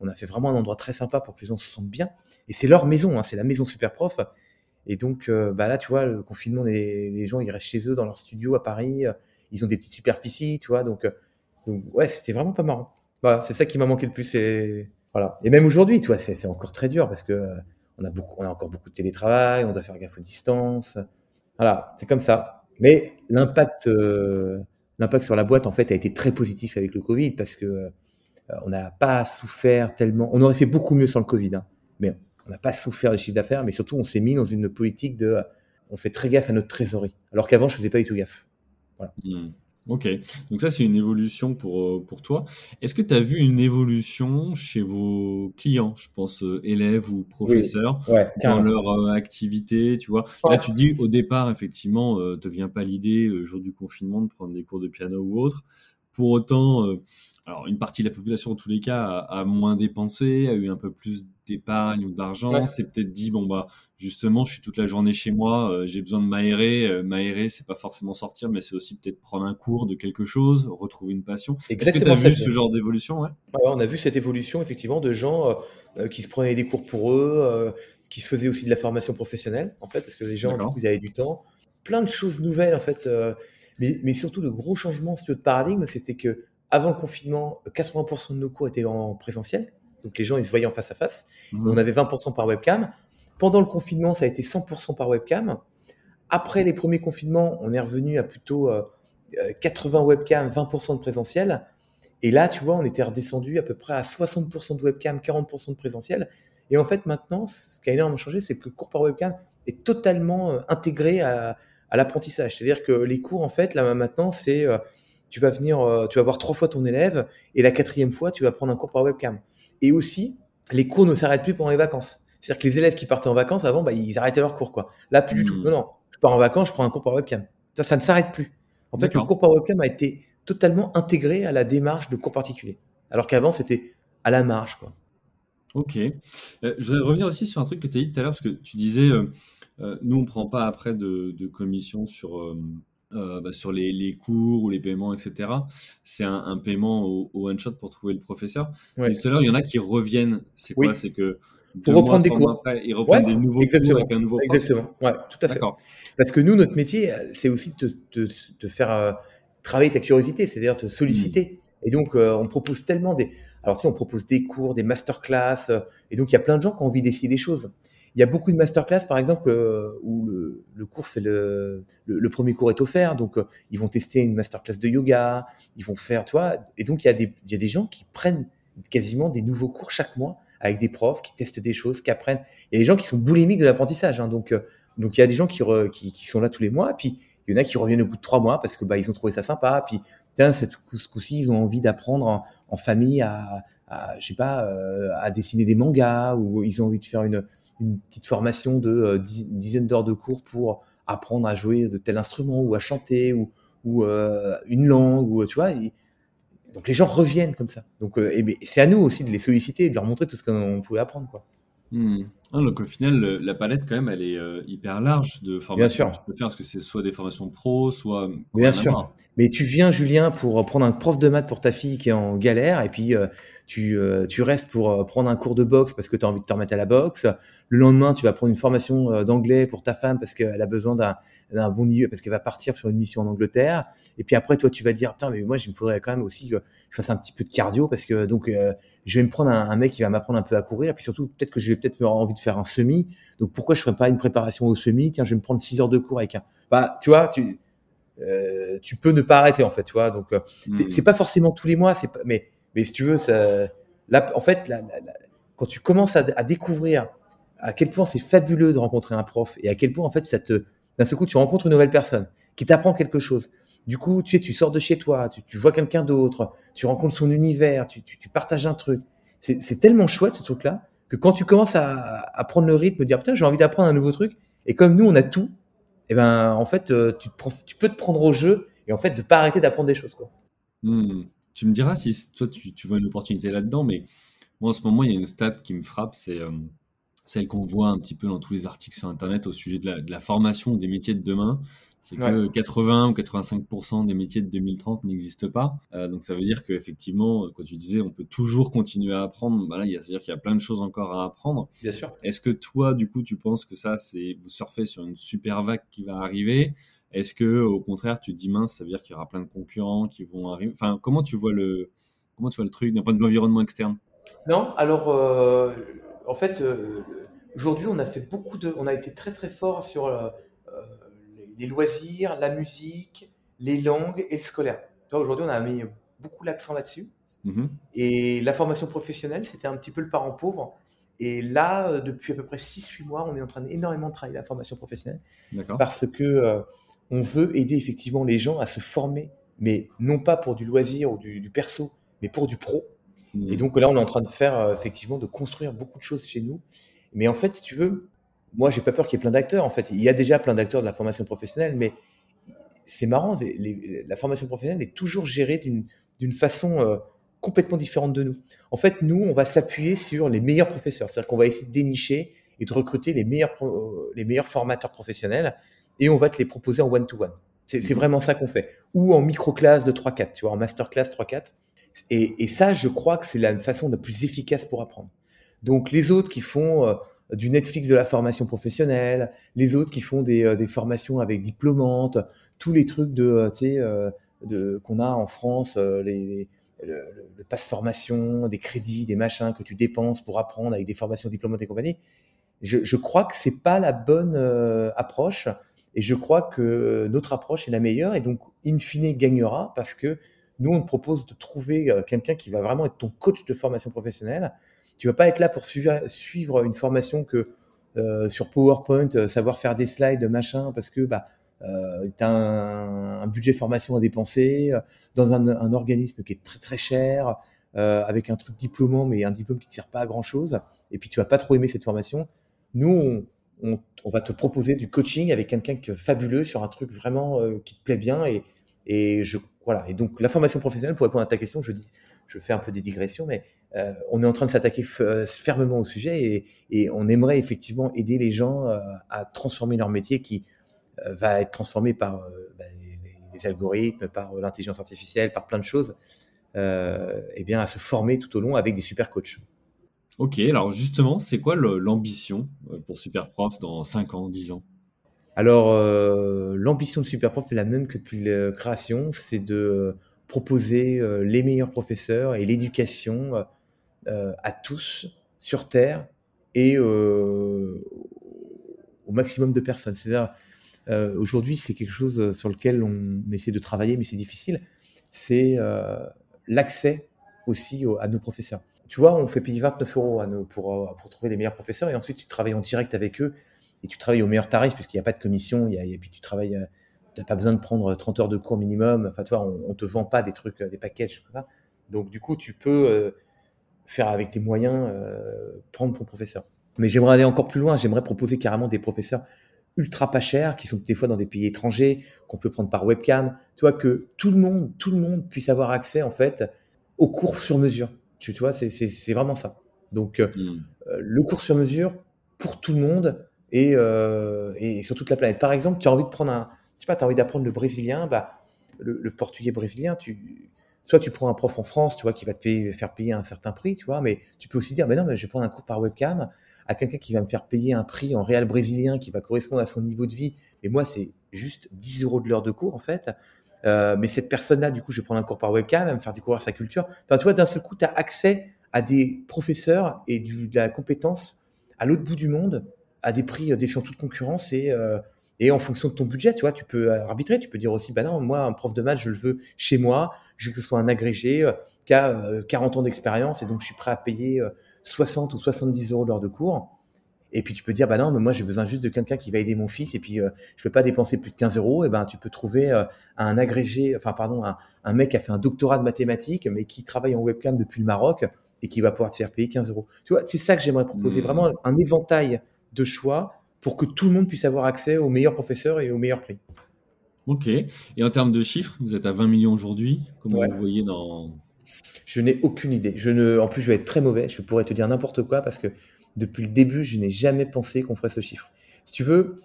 [SPEAKER 1] On a fait vraiment un endroit très sympa pour que les gens se sentent bien. Et c'est leur maison, hein, c'est la maison super prof. Et donc, bah là, tu vois, le confinement, les, les, gens, ils restent chez eux dans leur studio à Paris. Ils ont des petites superficies, tu vois. Donc, ouais, c'était vraiment pas marrant. Voilà, c'est ça qui m'a manqué le plus. Et, voilà. et même aujourd'hui, tu vois, c'est encore très dur parce que euh, on a, beaucoup, on a encore beaucoup de télétravail, on doit faire gaffe aux distances. Voilà, c'est comme ça. Mais l'impact, euh, l'impact sur la boîte, en fait, a été très positif avec le Covid parce que euh, on n'a pas souffert tellement. On aurait fait beaucoup mieux sans le Covid, hein, mais on n'a pas souffert du chiffre d'affaires, mais surtout, on s'est mis dans une politique de. On fait très gaffe à notre trésorerie. Alors qu'avant, je faisais pas du tout gaffe. Voilà.
[SPEAKER 2] Mmh. Ok, donc ça c'est une évolution pour, euh, pour toi. Est-ce que tu as vu une évolution chez vos clients, je pense euh, élèves ou professeurs, dans leur euh, activité, tu vois? Là tu dis au départ effectivement, ne te vient pas l'idée, jour du confinement, de prendre des cours de piano ou autre. Pour autant, alors une partie de la population en tous les cas a, moins dépensé, a eu un peu plus d'épargne ou d'argent, c'est peut-être dit bon bah justement je suis toute la journée chez moi, euh, j'ai besoin de m'aérer, euh, m'aérer c'est pas forcément sortir mais c'est aussi peut-être prendre un cours de quelque chose, retrouver une passion. Est-ce que tu as vu ce genre d'évolution ouais?
[SPEAKER 1] On a vu cette évolution effectivement de gens euh, qui se prenaient des cours pour eux, qui se faisaient aussi de la formation professionnelle en fait parce que les gens du coup, ils avaient du temps, plein de choses nouvelles en fait. Mais, mais, surtout le gros changement de paradigme, c'était que avant le confinement, 80% de nos cours étaient en présentiel. Donc les gens, ils se voyaient en face à face. Mmh. On avait 20% par webcam. Pendant le confinement, ça a été 100% par webcam. Après les premiers confinements, on est revenu à plutôt 80 euh, webcams, 20% de présentiel. Et là, tu vois, on était redescendu à peu près à 60% de webcam, 40% de présentiel. Et en fait, maintenant, ce qui a énormément changé, c'est que le cours par webcam est totalement euh, intégré à, l'apprentissage. C'est-à-dire que les cours, en fait, là maintenant, c'est euh, tu vas venir, euh, tu vas voir trois fois ton élève et la quatrième fois, tu vas prendre un cours par webcam. Et aussi, les cours ne s'arrêtent plus pendant les vacances. C'est-à-dire que les élèves qui partaient en vacances avant, bah, ils arrêtaient leurs cours, quoi. Là, plus du tout. Hmm. Non, non. Je pars en vacances, je prends un cours par webcam. Ça, ça ne s'arrête plus. En fait, le cours par webcam a été totalement intégré à la démarche de cours particulier. Alors qu'avant, c'était à la marge, quoi.
[SPEAKER 2] Ok. Euh, je voudrais revenir aussi sur un truc que tu as dit tout à l'heure, parce que tu disais, euh, nous, on ne prend pas après de, de commission sur, euh, bah, sur les, cours ou les paiements, etc. C'est un, paiement au, one-shot pour trouver le professeur. Tout à l'heure, il y en a qui reviennent. C'est quoi? C'est que
[SPEAKER 1] pour reprendre des cours.
[SPEAKER 2] ils reprennent des nouveaux
[SPEAKER 1] exactement,
[SPEAKER 2] cours avec un nouveau
[SPEAKER 1] prof. Exactement, ouais, tout à fait. Parce que nous, notre métier, c'est aussi de te, faire euh, travailler ta curiosité, c'est-à-dire te solliciter. Mmh. Et donc, euh, on propose tellement des. Alors, tu sais, on propose des cours, des masterclass, et donc il y a plein de gens qui ont envie d'essayer des choses. Il y a beaucoup de masterclass, par exemple, euh, où le, cours fait le, le, premier cours est offert, donc euh, ils vont tester une masterclass de yoga, ils vont faire, tu vois, et donc il y a des, il y a des gens qui prennent quasiment des nouveaux cours chaque mois avec des profs qui testent des choses, qui apprennent. Il y a des gens qui sont boulimiques de l'apprentissage, hein, donc euh, donc il y a des gens qui, qui, qui, sont là tous les mois, puis il y en a qui reviennent au bout de trois mois parce que bah ils ont trouvé ça sympa, puis tiens, ce coup-ci ils ont envie d'apprendre en, en, famille à, à je sais pas, à dessiner des mangas ou ils ont envie de faire une une petite formation de euh, dizaines d'heures de cours pour apprendre à jouer de tel instrument ou à chanter ou, ou une langue ou tu vois. donc les gens reviennent comme ça. Donc c'est à nous aussi de les solliciter et de leur montrer tout ce qu'on pouvait apprendre quoi.
[SPEAKER 2] Mmh. Ah, donc au final, la palette quand même, elle est euh, hyper large de formations que tu peux faire, parce que c'est soit des formations pro, soit
[SPEAKER 1] Bien sûr. Mais tu viens, Julien, pour prendre un prof de maths pour ta fille qui est en galère, et puis euh, tu, euh, tu restes pour prendre un cours de boxe parce que tu as envie de te remettre à la boxe. Le lendemain, tu vas prendre une formation d'anglais pour ta femme parce qu'elle a besoin d'un bon niveau, parce qu'elle va partir sur une mission en Angleterre. Et puis après, toi, tu vas dire, putain, mais moi, il me faudrait quand même aussi que je fasse un petit peu de cardio parce que donc je vais me prendre un, mec qui va m'apprendre un peu à courir, et puis surtout, peut-être que je vais peut-être avoir envie de faire un semi. Donc pourquoi je ferais pas une préparation au semi? Tiens, je vais me prendre 6 heures de cours avec un. Bah, tu vois, tu, euh, tu peux ne pas arrêter en fait, tu vois. Donc euh, mmh. c'est pas forcément tous les mois, c'est pas, mais mais si tu veux, ça, là, en fait, quand tu commences à, à, découvrir à quel point c'est fabuleux de rencontrer un prof et à quel point en fait ça te d'un seul coup tu rencontres une nouvelle personne qui t'apprend quelque chose du coup, tu sais, tu sors de chez toi, tu, vois quelqu'un d'autre, tu rencontres son univers, tu, partages un truc. C'est tellement chouette ce truc-là que quand tu commences à, prendre le rythme, dire putain, j'ai envie d'apprendre un nouveau truc, et comme nous on a tout, et eh ben en fait, euh, tu, peux te prendre au jeu et en fait de pas arrêter d'apprendre des choses quoi.
[SPEAKER 2] Hmm. Tu me diras si toi tu, vois une opportunité là-dedans, mais moi en ce moment il y a une stat qui me frappe, c'est euh, celle qu'on voit un petit peu dans tous les articles sur Internet au sujet de la, de la formation des métiers de demain c'est que 80 ou 85% des métiers de 2030 n'existent pas. Euh, donc ça veut dire qu'effectivement, quand tu disais on peut toujours continuer à apprendre, bah là, il y a, c'est-à-dire qu'il y a plein de choses encore à apprendre.
[SPEAKER 1] Bien sûr.
[SPEAKER 2] Est-ce que toi, du coup, tu penses que ça, c'est vous surfez sur une super vague qui va arriver? Est-ce que au contraire, tu te dis mince, ça veut dire qu'il y aura plein de concurrents qui vont arriver? Enfin, comment tu vois le comment tu vois le truc d'un point de vue environnement externe?
[SPEAKER 1] Non, alors euh, en fait, euh, aujourd'hui, on a fait beaucoup de, on a été très très fort sur les loisirs, la musique, les langues et le scolaire. Aujourd'hui, on a mis beaucoup l'accent là-dessus. Mhm. Et la formation professionnelle, c'était un petit peu le parent pauvre. Et là, euh, depuis à peu près 6-8 mois, on est en train d'énormément de travailler la formation professionnelle. Parce que euh, on veut aider effectivement les gens à se former, mais non pas pour du loisir ou du, perso, mais pour du pro. Et mhm. donc là, on est en train de faire euh, effectivement, de construire beaucoup de choses chez nous. Mais en fait, si tu veux, moi, j'ai pas peur qu'il y ait plein d'acteurs. En fait, il y a déjà plein d'acteurs de la formation professionnelle, mais c'est marrant. la formation professionnelle est toujours gérée d'une façon euh, complètement différente de nous. En fait, nous, on va s'appuyer sur les meilleurs professeurs. C'est-à-dire qu'on va essayer de dénicher et de recruter les meilleurs, euh, les meilleurs formateurs professionnels et on va te les proposer en one-to-one. C'est vraiment ça qu'on fait. Ou en micro-classe de 3-4, tu vois, en masterclass 3-4. Et, ça, je crois que c'est la façon la plus efficace pour apprendre. Donc, les autres qui font... Euh, du Netflix de la formation professionnelle, les autres qui font des, euh, formations avec diplômantes, tous les trucs de, euh, euh, de, qu'on a en France, les, le, le, passe formation, des crédits, des machins que tu dépenses pour apprendre avec des formations diplômantes et compagnie. Je, je crois que c'est pas la bonne approche et je crois que notre approche est la meilleure et donc in fine gagnera parce que nous on te propose de trouver quelqu'un qui va vraiment être ton coach de formation professionnelle tu vas pas être là pour suivre, une formation que euh, sur PowerPoint, euh, savoir faire des slides, machin, parce que bah, euh, tu as un, budget formation à dépenser dans un, organisme qui est très très cher, avec un truc diplômant, mais un diplôme qui ne sert pas à grand chose, et puis tu vas pas trop aimer cette formation. Nous, on, va te proposer du coaching avec quelqu'un qui est fabuleux sur un truc vraiment qui te plaît bien, et, et je voilà. Et donc la formation professionnelle, pour répondre à ta question, je dis, je fais un peu des digressions, mais euh, on est en train de s'attaquer euh, fermement au sujet et, on aimerait effectivement aider les gens euh, à transformer leur métier qui va être transformé par bah, les, algorithmes, par l'intelligence artificielle, par plein de choses, et bien à se former tout au long avec des super coachs.
[SPEAKER 2] Ok, alors justement, c'est quoi l'ambition pour Superprof dans 5 ans, 10 ans?
[SPEAKER 1] Alors, l'ambition de Superprof est la même que depuis la création, c'est de proposer euh, les meilleurs professeurs et l'éducation euh, euh, à tous sur Terre et au maximum de personnes. C'est-à-dire, aujourd'hui, c'est quelque chose sur lequel on essaie de travailler, mais c'est difficile. C'est l'accès aussi à nos professeurs. Tu vois, on fait payer 29 euros pour trouver les meilleurs professeurs et ensuite tu travailles en direct avec eux et tu travailles au meilleur tarif puisqu'il n'y a pas de commission et puis tu travailles tu n'as pas besoin de prendre 30 heures de cours minimum. Enfin, toi, on, ne te vend pas des trucs, des packages. Donc, du coup, tu peux euh, faire avec tes moyens, euh, prendre ton professeur. Mais j'aimerais aller encore plus loin. J'aimerais proposer carrément des professeurs ultra pas chers, qui sont des fois dans des pays étrangers, qu'on peut prendre par webcam. Tu vois, que tout le monde, tout le monde puisse avoir accès, en fait, au cours sur mesure. Tu, vois, c'est vraiment ça. Donc, euh, euh, le cours sur mesure pour tout le monde et, euh, et, sur toute la planète. Par exemple, tu as envie de prendre un, je sais pas, envie d'apprendre le brésilien, bah, le, portugais brésilien, tu, soit tu prends un prof en France, tu vois, qui va te faire payer un certain prix, tu vois, mais tu peux aussi dire, mais non, mais je vais prendre un cours par webcam à quelqu'un qui va me faire payer un prix en réel brésilien qui va correspondre à son niveau de vie. Et moi, c'est juste 10 euros de l'heure de cours, en fait. Euh, mais cette personne-là, du coup, je vais prendre un cours par webcam, elle va me faire découvrir sa culture. Tu vois, d'un seul coup, tu as accès à des professeurs et de la compétence à l'autre bout du monde, à des prix euh, défiant toute concurrence et, euh, et en fonction de ton budget, tu vois, tu peux arbitrer, tu peux dire aussi, bah non, moi, un prof de maths, je le veux chez moi, je veux que ce soit un agrégé qui a 40 ans d'expérience et donc je suis prêt à payer 60 ou 70 euros l'heure de cours. Et puis tu peux dire, bah non, mais moi j'ai besoin juste de quelqu'un qui va aider mon fils et puis je je peux pas dépenser plus de 15 euros. Et ben tu peux trouver un agrégé, enfin pardon, un, un, mec qui a fait un doctorat de mathématiques mais qui travaille en webcam depuis le Maroc et qui va pouvoir te faire payer 15 euros. Tu vois, c'est ça que j'aimerais proposer, mmh. vraiment un éventail de choix pour que tout le monde puisse avoir accès aux meilleurs professeurs et aux meilleurs prix.
[SPEAKER 2] Ok. Et en termes de chiffres, vous êtes à 20 millions aujourd'hui. Comment vous voyez dans...
[SPEAKER 1] Je n'ai aucune idée. Je ne... En plus, je vais être très mauvais. Je pourrais te dire n'importe quoi parce que depuis le début, je n'ai jamais pensé qu'on ferait ce chiffre. Si tu veux,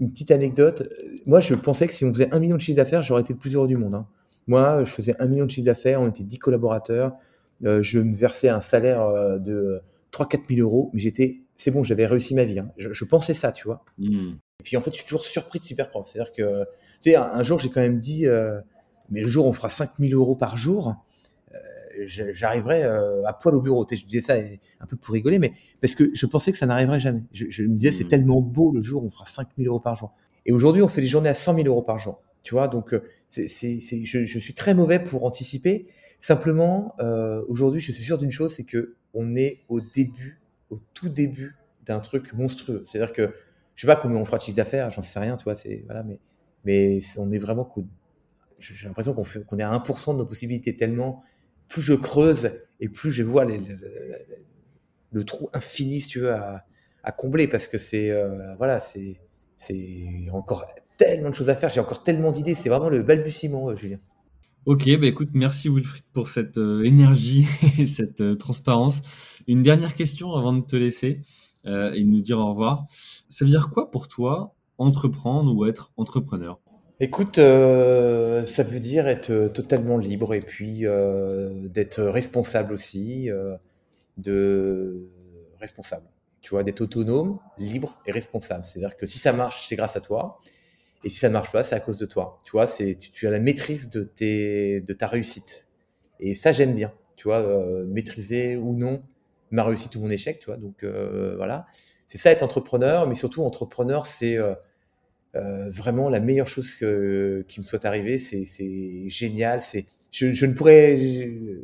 [SPEAKER 1] une petite anecdote. Moi, je pensais que si on faisait un million de chiffre d'affaires, j'aurais été le plus heureux du monde. Hein. Moi, je faisais un million de chiffre d'affaires, on était 10 collaborateurs. Euh, je me versais un salaire euh, de 3-4 000 euros, mais j'étais, c'est bon, j'avais réussi ma vie. Hein. Je, pensais ça, tu vois. Hmm. Et puis en fait, je suis toujours surpris de super prof. C'est-à-dire que, tu sais, un, jour, j'ai quand même dit, euh, mais le jour où on fera 5 000 euros par jour, j'arriverai à poil au bureau. Tu sais, je disais ça un peu pour rigoler, mais parce que je pensais que ça n'arriverait jamais. Je, me disais, c'est hmm. tellement beau le jour où on fera 5 000 euros par jour. Et aujourd'hui, on fait des journées à 100 000 euros par jour. Tu vois, donc c'est, je, je, suis très mauvais pour anticiper. Simplement, euh, aujourd'hui, je suis sûr d'une chose, c'est que on est au début, au tout début d'un truc monstrueux. C'est-à-dire que je sais pas combien on fera de chiffre d'affaires, j'en sais rien, tu vois, c'est voilà, mais mais on est vraiment j'ai l'impression qu'on fait qu'on est à 1% de nos possibilités tellement plus je creuse et plus je vois les, le trou infini, si tu veux, à, combler parce que c'est euh, voilà, c'est c'est encore tellement de choses à faire, j'ai encore tellement d'idées, c'est vraiment le balbutiement, euh, Julien.
[SPEAKER 2] Ok, bah écoute, merci Wilfried pour cette euh, énergie et cette euh, transparence. Une dernière question avant de te laisser euh, et de nous dire au revoir. Ça veut dire quoi pour toi entreprendre ou être entrepreneur?
[SPEAKER 1] Écoute, ça veut dire être totalement libre et puis d'être responsable aussi, de responsable. Tu vois, d'être autonome, libre et responsable. C'est-à-dire que si ça marche, c'est grâce à toi. Et si ça ne marche pas, c'est à cause de toi. Tu vois, c'est tu, as la maîtrise de tes de ta réussite. Et ça, j'aime bien. Tu vois, euh, maîtriser ou non ma réussite ou mon échec. Tu vois, donc euh, voilà. C'est ça être entrepreneur, mais surtout entrepreneur, c'est euh, vraiment la meilleure chose qui me soit arrivée. C'est génial. C'est je, ne pourrais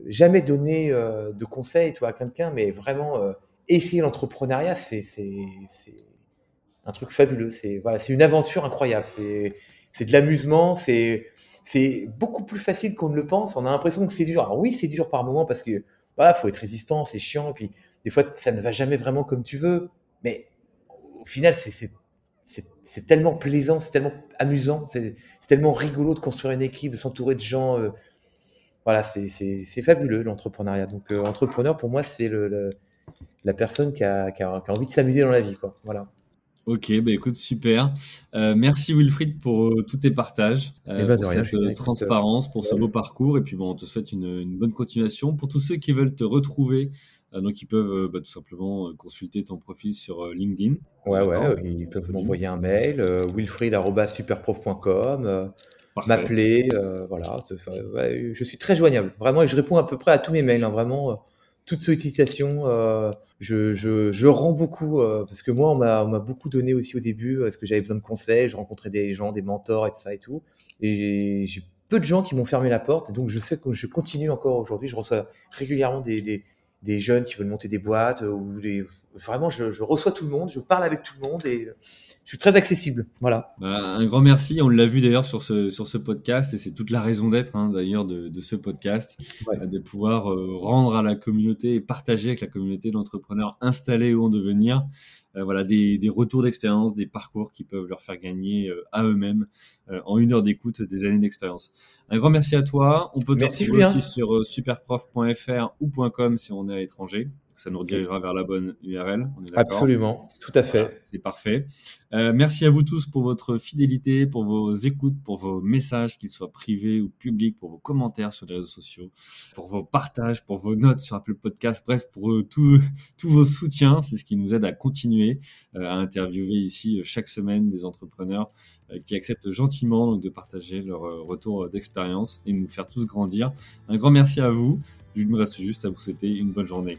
[SPEAKER 1] jamais donner de conseils, à quelqu'un, mais vraiment essayer l'entrepreneuriat, c'est un truc fabuleux. C'est voilà, c'est une aventure incroyable. C'est c'est de l'amusement. C'est c'est beaucoup plus facile qu'on ne le pense. On a l'impression que c'est dur. Alors oui, c'est dur par moment parce que voilà, faut être résistant, c'est chiant. Et puis des fois, ça ne va jamais vraiment comme tu veux. Mais au final, c'est c'est tellement plaisant, c'est tellement amusant, c'est tellement rigolo de construire une équipe, de s'entourer de gens. Euh, voilà, c'est fabuleux l'entrepreneuriat. Donc, euh, entrepreneur, pour moi, c'est le, la personne qui a, qui a, qui a envie de s'amuser dans la vie. Quoi. Voilà.
[SPEAKER 2] Ok, bah écoute, super. Euh, merci Wilfried pour euh, tous tes partages, euh, eh ben, pour cette transparence, pour ce beau parcours. Et puis bon, on te souhaite une, bonne continuation. Pour tous ceux qui veulent te retrouver, donc ils peuvent bah, tout simplement consulter ton profil sur LinkedIn.
[SPEAKER 1] Ouais, ouais, ils peuvent m'envoyer un mail, wilfried.superprof.com, m'appeler, voilà. je suis très joignable, vraiment, et je réponds à peu près à tous mes mails, hein, vraiment toute sollicitation, euh, je, je, je, rends beaucoup euh, parce que moi, on m'a beaucoup donné aussi au début parce que j'avais besoin de conseils. Je rencontrais des gens, des mentors et tout ça et tout. Et j'ai peu de gens qui m'ont fermé la porte. Donc, je fais que je continue encore aujourd'hui. Je reçois régulièrement des, des, des, jeunes qui veulent monter des boîtes ou des. Vraiment, je, je, reçois tout le monde, je parle avec tout le monde et je suis très accessible. Voilà.
[SPEAKER 2] Bah, un grand merci. On l'a vu d'ailleurs sur ce, sur ce podcast et c'est toute la raison d'être hein, d'ailleurs de, de, ce podcast, de pouvoir euh, rendre à la communauté et partager avec la communauté d'entrepreneurs installés ou en devenir voilà, des, des retours d'expérience, des parcours qui peuvent leur faire gagner à eux-mêmes en une heure d'écoute des années d'expérience. Un grand merci à toi. On peut te retrouver aussi sur superprof.fr ou .com si on est à l'étranger ça nous redirigera vers la bonne URL.
[SPEAKER 1] Absolument, tout à fait.
[SPEAKER 2] c'est parfait. Euh, merci à vous tous pour votre fidélité, pour vos écoutes, pour vos messages, qu'ils soient privés ou publics, pour vos commentaires sur les réseaux sociaux, pour vos partages, pour vos notes sur Apple Podcast, bref, pour euh, tous vos soutiens. C'est ce qui nous aide à continuer euh, à interviewer ici chaque semaine des entrepreneurs qui acceptent gentiment de partager leur retour d'expérience et nous faire tous grandir. Un grand merci à vous. Il me reste juste à vous souhaiter une bonne journée.